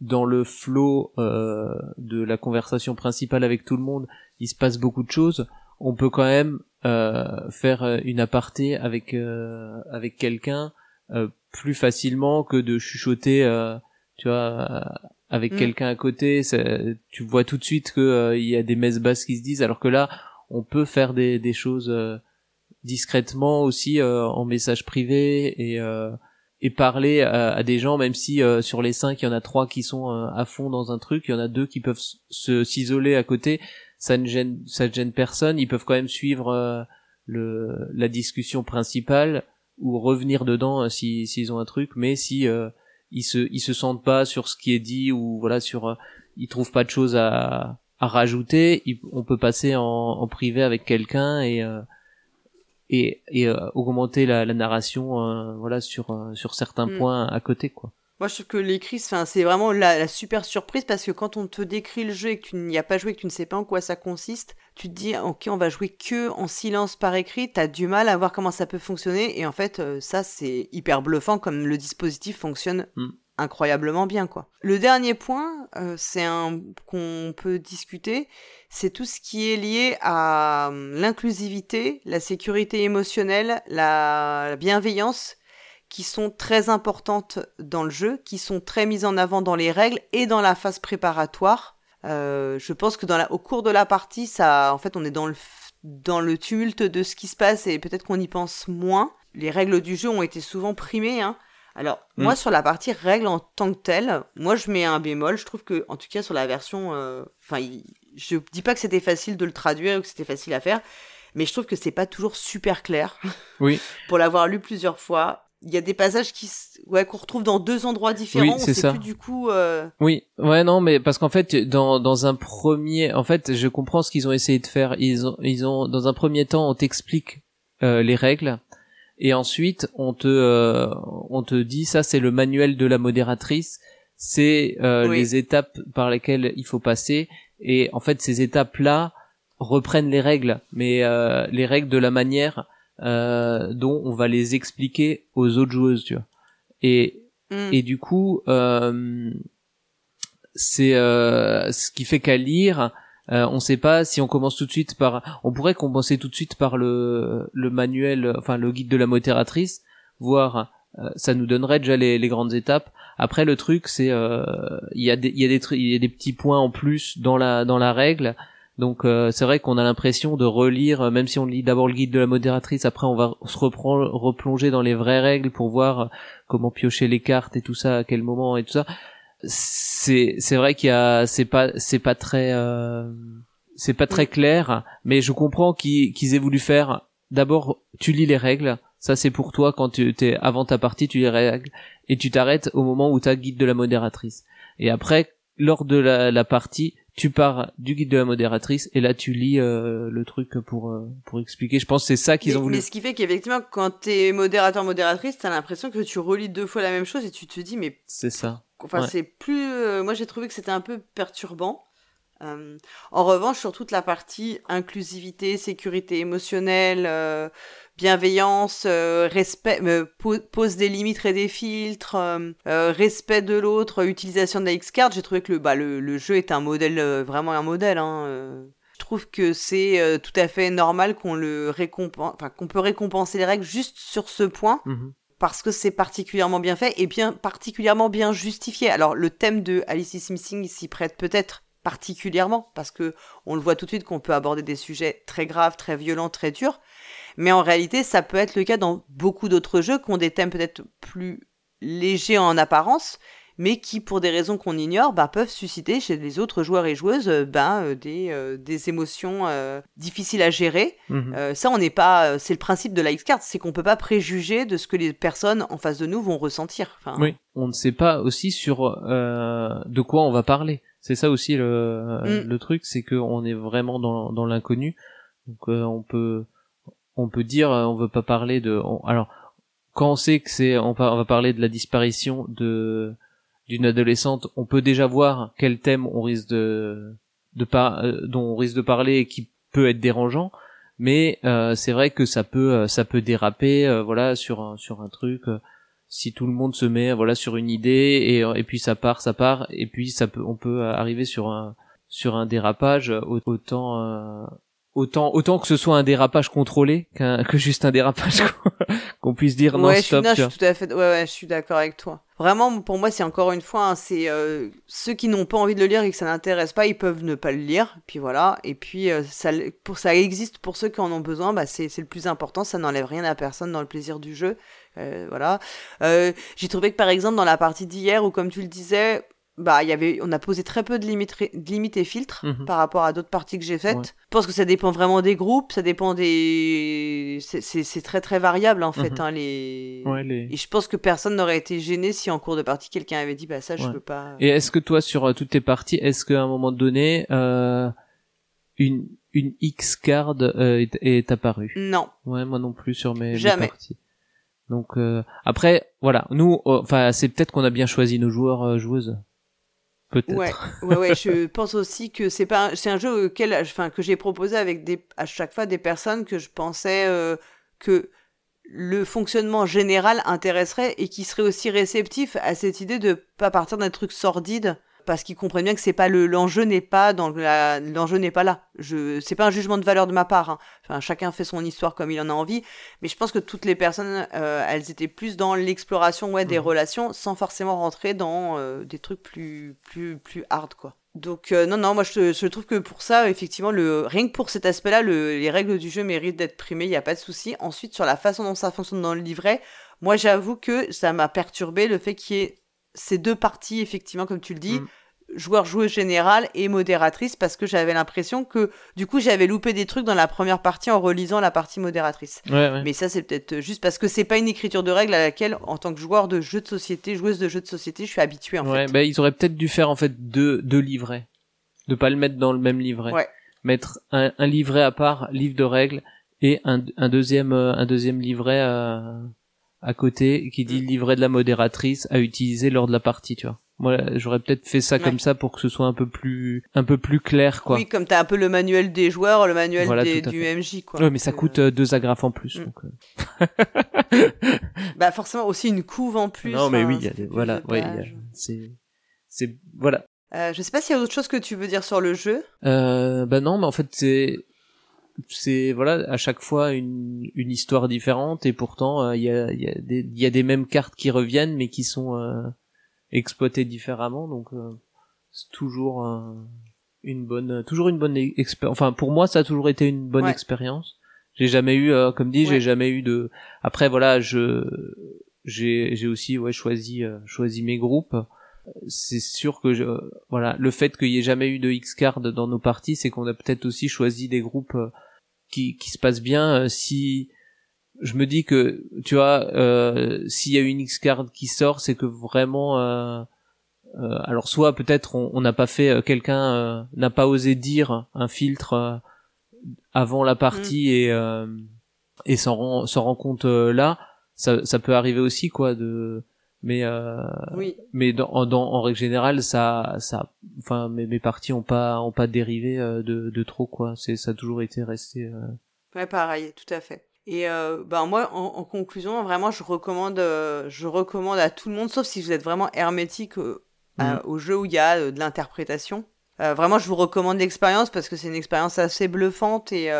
dans le flot euh, de la conversation principale avec tout le monde, il se passe beaucoup de choses. On peut quand même euh, faire euh, une aparté avec euh, avec quelqu'un euh, plus facilement que de chuchoter, tu vois, avec mm. quelqu'un à côté. Tu vois tout de suite que il y a des messes basses qui se disent, alors que là, on peut faire des, des choses discrètement aussi en message privé et et parler à, des gens, même si euh, sur les cinq, il y en a trois qui sont euh, à fond dans un truc, il y en a deux qui peuvent se s'isoler à côté, ça ne gêne, ça ne gêne personne, ils peuvent quand même suivre euh, le, la discussion principale ou revenir dedans si s'ils ont un truc, mais si ils se ils se sentent pas sur ce qui est dit ou voilà sur ils trouvent pas de choses à à rajouter, on peut passer en, en privé avec quelqu'un et et, et euh, augmenter la, la narration euh, voilà sur euh, sur certains mm. points à côté quoi. Moi, je trouve que l'écrit, c'est vraiment la, la, super surprise parce que quand on te décrit le jeu et que tu n'y as pas joué, que tu ne sais pas en quoi ça consiste, tu te dis, ok, on va jouer que en silence par écrit, t'as du mal à voir comment ça peut fonctionner et en fait, ça, c'est hyper bluffant comme le dispositif fonctionne mm. incroyablement bien, quoi. Le dernier point, c'est un qu'on peut discuter, c'est tout ce qui est lié à hum, l'inclusivité, la sécurité émotionnelle, la bienveillance qui sont très importantes dans le jeu, qui sont très mises en avant dans les règles et dans la phase préparatoire. Euh, je pense que dans la, au cours de la partie, ça, en fait, on est dans le dans le tumulte de ce qui se passe et peut-être qu'on y pense moins. Les règles du jeu ont été souvent primées. Hein. Alors mm. moi sur la partie règles en tant que telle, moi je mets un bémol. Je trouve que en tout cas sur la version, euh, enfin, je dis pas que c'était facile de le traduire ou que c'était facile à faire, mais je trouve que c'est pas toujours super clair. Oui. Pour l'avoir lu plusieurs fois, il y a des passages qui ouais qu'on retrouve dans deux endroits différents oui, c'est ça. Plus, du coup euh... oui ouais non mais parce qu'en fait dans dans un premier en fait je comprends ce qu'ils ont essayé de faire ils ont ils ont dans un premier temps on t'explique euh, les règles et ensuite on te euh, on te dit ça c'est le manuel de la modératrice c'est euh, les étapes par lesquelles il faut passer et en fait ces étapes là reprennent les règles mais euh, les règles de la manière euh, dont on va les expliquer aux autres joueuses, tu vois. Et mm. et du coup, euh, c'est euh, ce qui fait qu'à lire, euh, on sait pas si on commence tout de suite par, on pourrait commencer tout de suite par le le manuel, enfin le guide de la modératrice, voir euh, ça nous donnerait déjà les, les grandes étapes. Après le truc c'est euh, il y a des il y a des il y a des petits points en plus dans la dans la règle donc euh, c'est vrai qu'on a l'impression de relire, euh, même si on lit d'abord le guide de la modératrice, après on va se replonger dans les vraies règles pour voir euh, comment piocher les cartes et tout ça, à quel moment et tout ça. C'est c'est vrai qu'il y a c'est pas c'est pas très c'est pas très clair, mais je comprends qu'ils aient voulu faire. D'abord, tu lis les règles. Ça c'est pour toi quand tu es avant ta partie, tu lis les règles et tu t'arrêtes au moment où tu as guide de la modératrice. Et après, lors de la, la partie, tu pars du guide de la modératrice et là tu lis euh, le truc pour euh, pour expliquer. Je pense que c'est ça qu'ils ont voulu. Mais ce qui fait qu'effectivement quand t'es modérateur modératrice, t'as l'impression que tu relis deux fois la même chose et tu te dis mais c'est ça. Enfin c'est plus. Euh, moi j'ai trouvé que c'était un peu perturbant. en revanche sur toute la partie inclusivité, sécurité émotionnelle, bienveillance, euh, respect, euh, pose des limites et des filtres, euh, respect de l'autre, utilisation de la X-Card. J'ai trouvé que le, bah, le, jeu est un modèle, vraiment un modèle. Hein, je trouve que c'est tout à fait normal qu'on le récompense, enfin qu'on peut récompenser les règles juste sur ce point. Mhm. Parce que c'est particulièrement bien fait et bien particulièrement bien justifié. Alors le thème de Alice is Missing s'y prête peut-être particulièrement parce que on le voit tout de suite qu'on peut aborder des sujets très graves, très violents, très durs. Mais en réalité, ça peut être le cas dans beaucoup d'autres jeux qui ont des thèmes peut-être plus légers en apparence, mais qui, pour des raisons qu'on ignore, bah, peuvent susciter chez les autres joueurs et joueuses bah, euh, des, euh, des émotions difficiles à gérer. Mhm. ça, on n'est pas. C'est le principe de la X-Card, c'est qu'on peut pas préjuger de ce que les personnes en face de nous vont ressentir. Enfin, oui, on ne sait pas aussi sur de quoi on va parler. C'est ça aussi le, mm. le truc, c'est qu'on est vraiment dans, dans l'inconnu. Donc on peut on peut dire euh, on veut pas parler de alors quand on sait que c'est on, va parler de la disparition de d'une adolescente, on peut déjà voir quel thème on risque de de pas euh, dont on risque de parler et qui peut être dérangeant, mais euh, c'est vrai que ça peut ça peut déraper voilà sur un sur un truc si tout le monde se met voilà sur une idée et et puis ça part ça part et puis ça peut on peut arriver sur un sur un dérapage autant autant autant que ce soit un dérapage contrôlé qu'un que juste un dérapage qu'on puisse dire non stop. je suis tout à fait ouais, ouais je suis d'accord avec toi. Vraiment pour moi c'est encore une fois hein, c'est euh, ceux qui n'ont pas envie de le lire et que ça n'intéresse pas, ils peuvent ne pas le lire puis voilà et puis euh, ça pour ça existe pour ceux qui en ont besoin, bah c'est c'est le plus important, ça n'enlève rien à personne dans le plaisir du jeu. Euh, voilà. j'ai trouvé que par exemple dans la partie d'hier où comme tu le disais, bah, il y avait, on a posé très peu de limites, de limites et filtres mhm. par rapport à d'autres parties que j'ai faites. Je pense que ça dépend vraiment des groupes, ça dépend des, c'est très très variable en fait, mhm. hein, les... Et je pense que personne n'aurait été gêné si en cours de partie quelqu'un avait dit bah ça je peux pas. Et est-ce que toi sur euh, toutes tes parties, est-ce qu'à un moment donné, euh, une une X card euh, est, apparue? Non. Ouais, moi non plus sur mes, Jamais. parties. Donc euh, après, voilà, nous, enfin, c'est peut-être qu'on a bien choisi nos joueurs joueuses. Ouais, ouais, ouais. je pense aussi que c'est pas, c'est un jeu auquel, enfin, que j'ai proposé avec des, à chaque fois des personnes que je pensais euh, que le fonctionnement général intéresserait et qui seraient aussi réceptifs à cette idée de pas partir d'un truc sordide parce qu'ils comprennent bien que c'est pas le l'enjeu n'est pas dans la l'enjeu n'est pas là. Je c'est pas un jugement de valeur de ma part. Hein. Enfin, chacun fait son histoire comme il en a envie, mais je pense que toutes les personnes, euh, elles étaient plus dans l'exploration ouais des mmh. relations, sans forcément rentrer dans euh, des trucs plus plus plus hard quoi. Donc euh, non non moi je, je, trouve que pour ça effectivement le rien que pour cet aspect-là les règles du jeu méritent d'être primées il y a pas de souci. Ensuite sur la façon dont ça fonctionne dans le livret, moi j'avoue que ça m'a perturbé le fait qu'il y ait ces deux parties effectivement comme tu le dis. Mm. joueur joueuse générale et modératrice parce que j'avais l'impression que du coup j'avais loupé des trucs dans la première partie en relisant la partie modératrice. Mais ça c'est peut-être juste parce que c'est pas une écriture de règles à laquelle en tant que joueur de jeux de société, joueuse de jeux de société, je suis habitué en ouais, fait. Bah, ils auraient peut-être dû faire en fait deux, deux livrets. De pas le mettre dans le même livret. Ouais. Mettre un, un, livret à part, livre de règles et un, un deuxième euh, un deuxième livret à, à côté qui dit mm. livret de la modératrice à utiliser lors de la partie, tu vois. Moi, j'aurais peut-être fait ça comme ça pour que ce soit un peu plus, un peu plus clair, quoi. Oui, comme t'as un peu le manuel des joueurs, le manuel des, du MJ, quoi. Ouais, mais ça coûte euh, deux agrafes en plus. Mm. Donc, euh. bah forcément aussi une couve en plus. Non, mais oui, voilà, ouais, c'est, c'est, voilà. Euh, je sais pas s'il y a autre chose que tu veux dire sur le jeu. Euh, bah non, mais en fait c'est c'est voilà à chaque fois une, une histoire différente et pourtant euh, il y, a, y, a des, y a des mêmes cartes qui reviennent mais qui sont euh, exploitées différemment. Donc euh, c'est toujours une bonne toujours une bonne expérience enfin pour moi ça a toujours été une bonne expérience. J'ai jamais eu comme dit j'ai jamais eu de après voilà je j'ai j'ai aussi ouais choisi choisi mes groupes. C'est sûr que je, voilà le fait qu'il y ait jamais eu de X card dans nos parties c'est qu'on a peut-être aussi choisi des groupes qui, qui se passe bien euh, si je me dis que tu vois euh, s'il y a une X card qui sort c'est que vraiment euh, euh, alors soit peut-être on n'a pas fait euh, quelqu'un n'a pas osé dire un filtre avant la partie mm. et et s'en rend s'en rend compte là ça ça peut arriver aussi quoi de mais euh, oui. mais dans, dans, en règle générale ça ça enfin mes, mes parties ont pas ont pas dérivé euh, de, de trop quoi c'est ça a toujours été resté euh... ouais pareil tout à fait et euh, ben moi en, en, conclusion vraiment je recommande euh, je recommande à tout le monde sauf si vous êtes vraiment hermétique euh, mm. au jeu où il y a de l'interprétation vraiment je vous recommande l'expérience parce que c'est une expérience assez bluffante et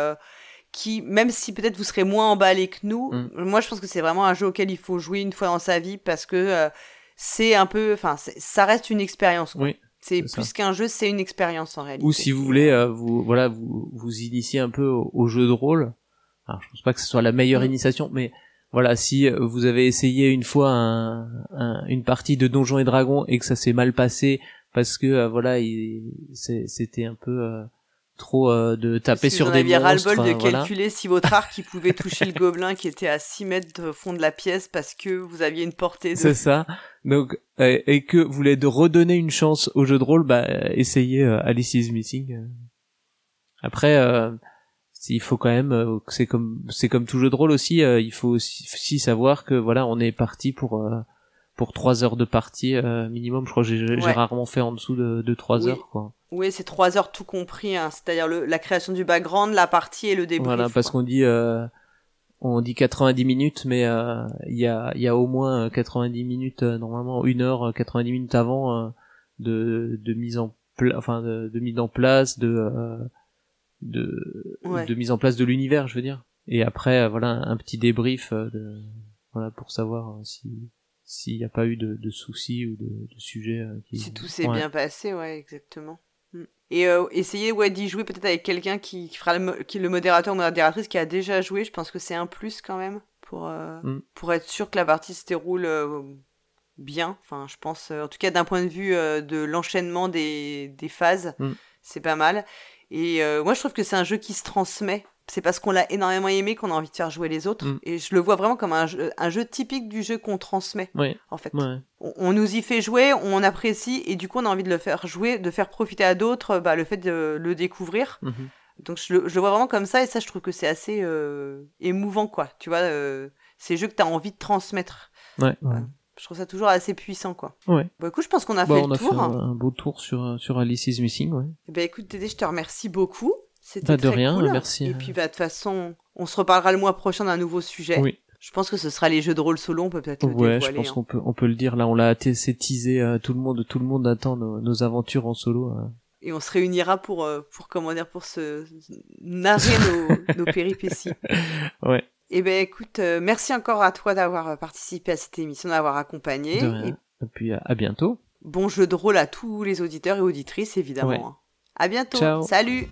qui, même si peut-être vous serez moins emballé que nous, mm. moi je pense que c'est vraiment un jeu auquel il faut jouer une fois dans sa vie parce que euh, c'est un peu, enfin, ça reste une expérience. Oui. C'est plus qu'un jeu, c'est une expérience en réalité. Ou si vous voulez, euh, vous voilà, vous vous initier un peu au, jeu de rôle. Alors, je pense pas que ce soit la meilleure mm. initiation, mais voilà, si euh, vous avez essayé une fois un, une partie de Donjons et Dragons et que ça s'est mal passé parce que voilà, c'était un peu trop euh, de taper sur des monstres. ras-le-bol de calculer si votre arc qui pouvait toucher le gobelin qui était à 6 mètres de fond de la pièce parce que vous aviez une portée. De... C'est ça. Donc et que vous voulez de redonner une chance au jeu de rôle, bah essayez euh, Alice is Missing. Après, euh, il faut quand même, euh, c'est comme c'est comme tout jeu de rôle aussi, il faut aussi, savoir que voilà, on est parti pour pour trois heures de partie minimum. Je crois que j'ai rarement fait en dessous de, de 3 heures quoi. Oui, c'est trois heures tout compris, hein. c'est-à-dire la création du background, la partie et le débrief. Voilà, parce qu'on dit euh, on dit 90 minutes, mais euh, il y a il y a au moins 90 minutes euh, normalement une heure 90 minutes avant de de mise en enfin de, de, mise en place de de de mise en place de l'univers, je veux dire. Et après voilà un petit débrief de voilà pour savoir si s'il n'y a pas eu de, de soucis ou de, de sujets qui... si tout s'est bien passé ouais exactement et euh, essayer ouais, d'y jouer peut-être avec quelqu'un qui, qui, fera le, qui, le modérateur ou modératrice qui a déjà joué. Je pense que c'est un plus quand même pour, euh, mm. pour être sûr que la partie se déroule euh, bien. Enfin, je pense, en tout cas d'un point de vue de l'enchaînement des, des phases, mm. c'est pas mal. Et moi, je trouve que c'est un jeu qui se transmet c'est parce qu'on l'a énormément aimé qu'on a envie de faire jouer les autres. Mm. Et je le vois vraiment comme un jeu, un jeu typique du jeu qu'on transmet. En fait, on, nous y fait jouer, on apprécie, et du coup, on a envie de le faire jouer, de faire profiter à d'autres bah, le fait de le découvrir. Mm-hmm. Donc, je le, vois vraiment comme ça, et ça, je trouve que c'est assez euh, émouvant, quoi. Tu vois, euh, ces jeux que tu as envie de transmettre. Ouais. Je trouve ça toujours assez puissant, quoi. Ouais. Bon, écoute, je pense qu'on a bah, fait le tour. On a fait un, beau tour sur, sur Alice's Missing, ouais. Eh ben, écoute, Dédé, je te remercie beaucoup. C'était bah, de rien, merci. Et puis, bah, de toute façon, on se reparlera le mois prochain d'un nouveau sujet. Oui, Je pense que ce sera les jeux de rôle solo, on peut peut-être le Ouais, dévoiler. je pense hein. qu'on peut, on peut le dire. Là, on l'a c'est teasé. euh, tout le monde, tout le monde attend nos, nos aventures en solo. euh. Et on se réunira pour, euh, pour comment dire, pour se narrer nos, nos péripéties. Ouais. Eh ben écoute, euh, merci encore à toi d'avoir participé à cette émission, d'avoir accompagné. De rien. Et Et puis à, à bientôt. bon jeu de rôle à tous les auditeurs et auditrices, évidemment. Ouais. hein. À bientôt. Ciao. Salut.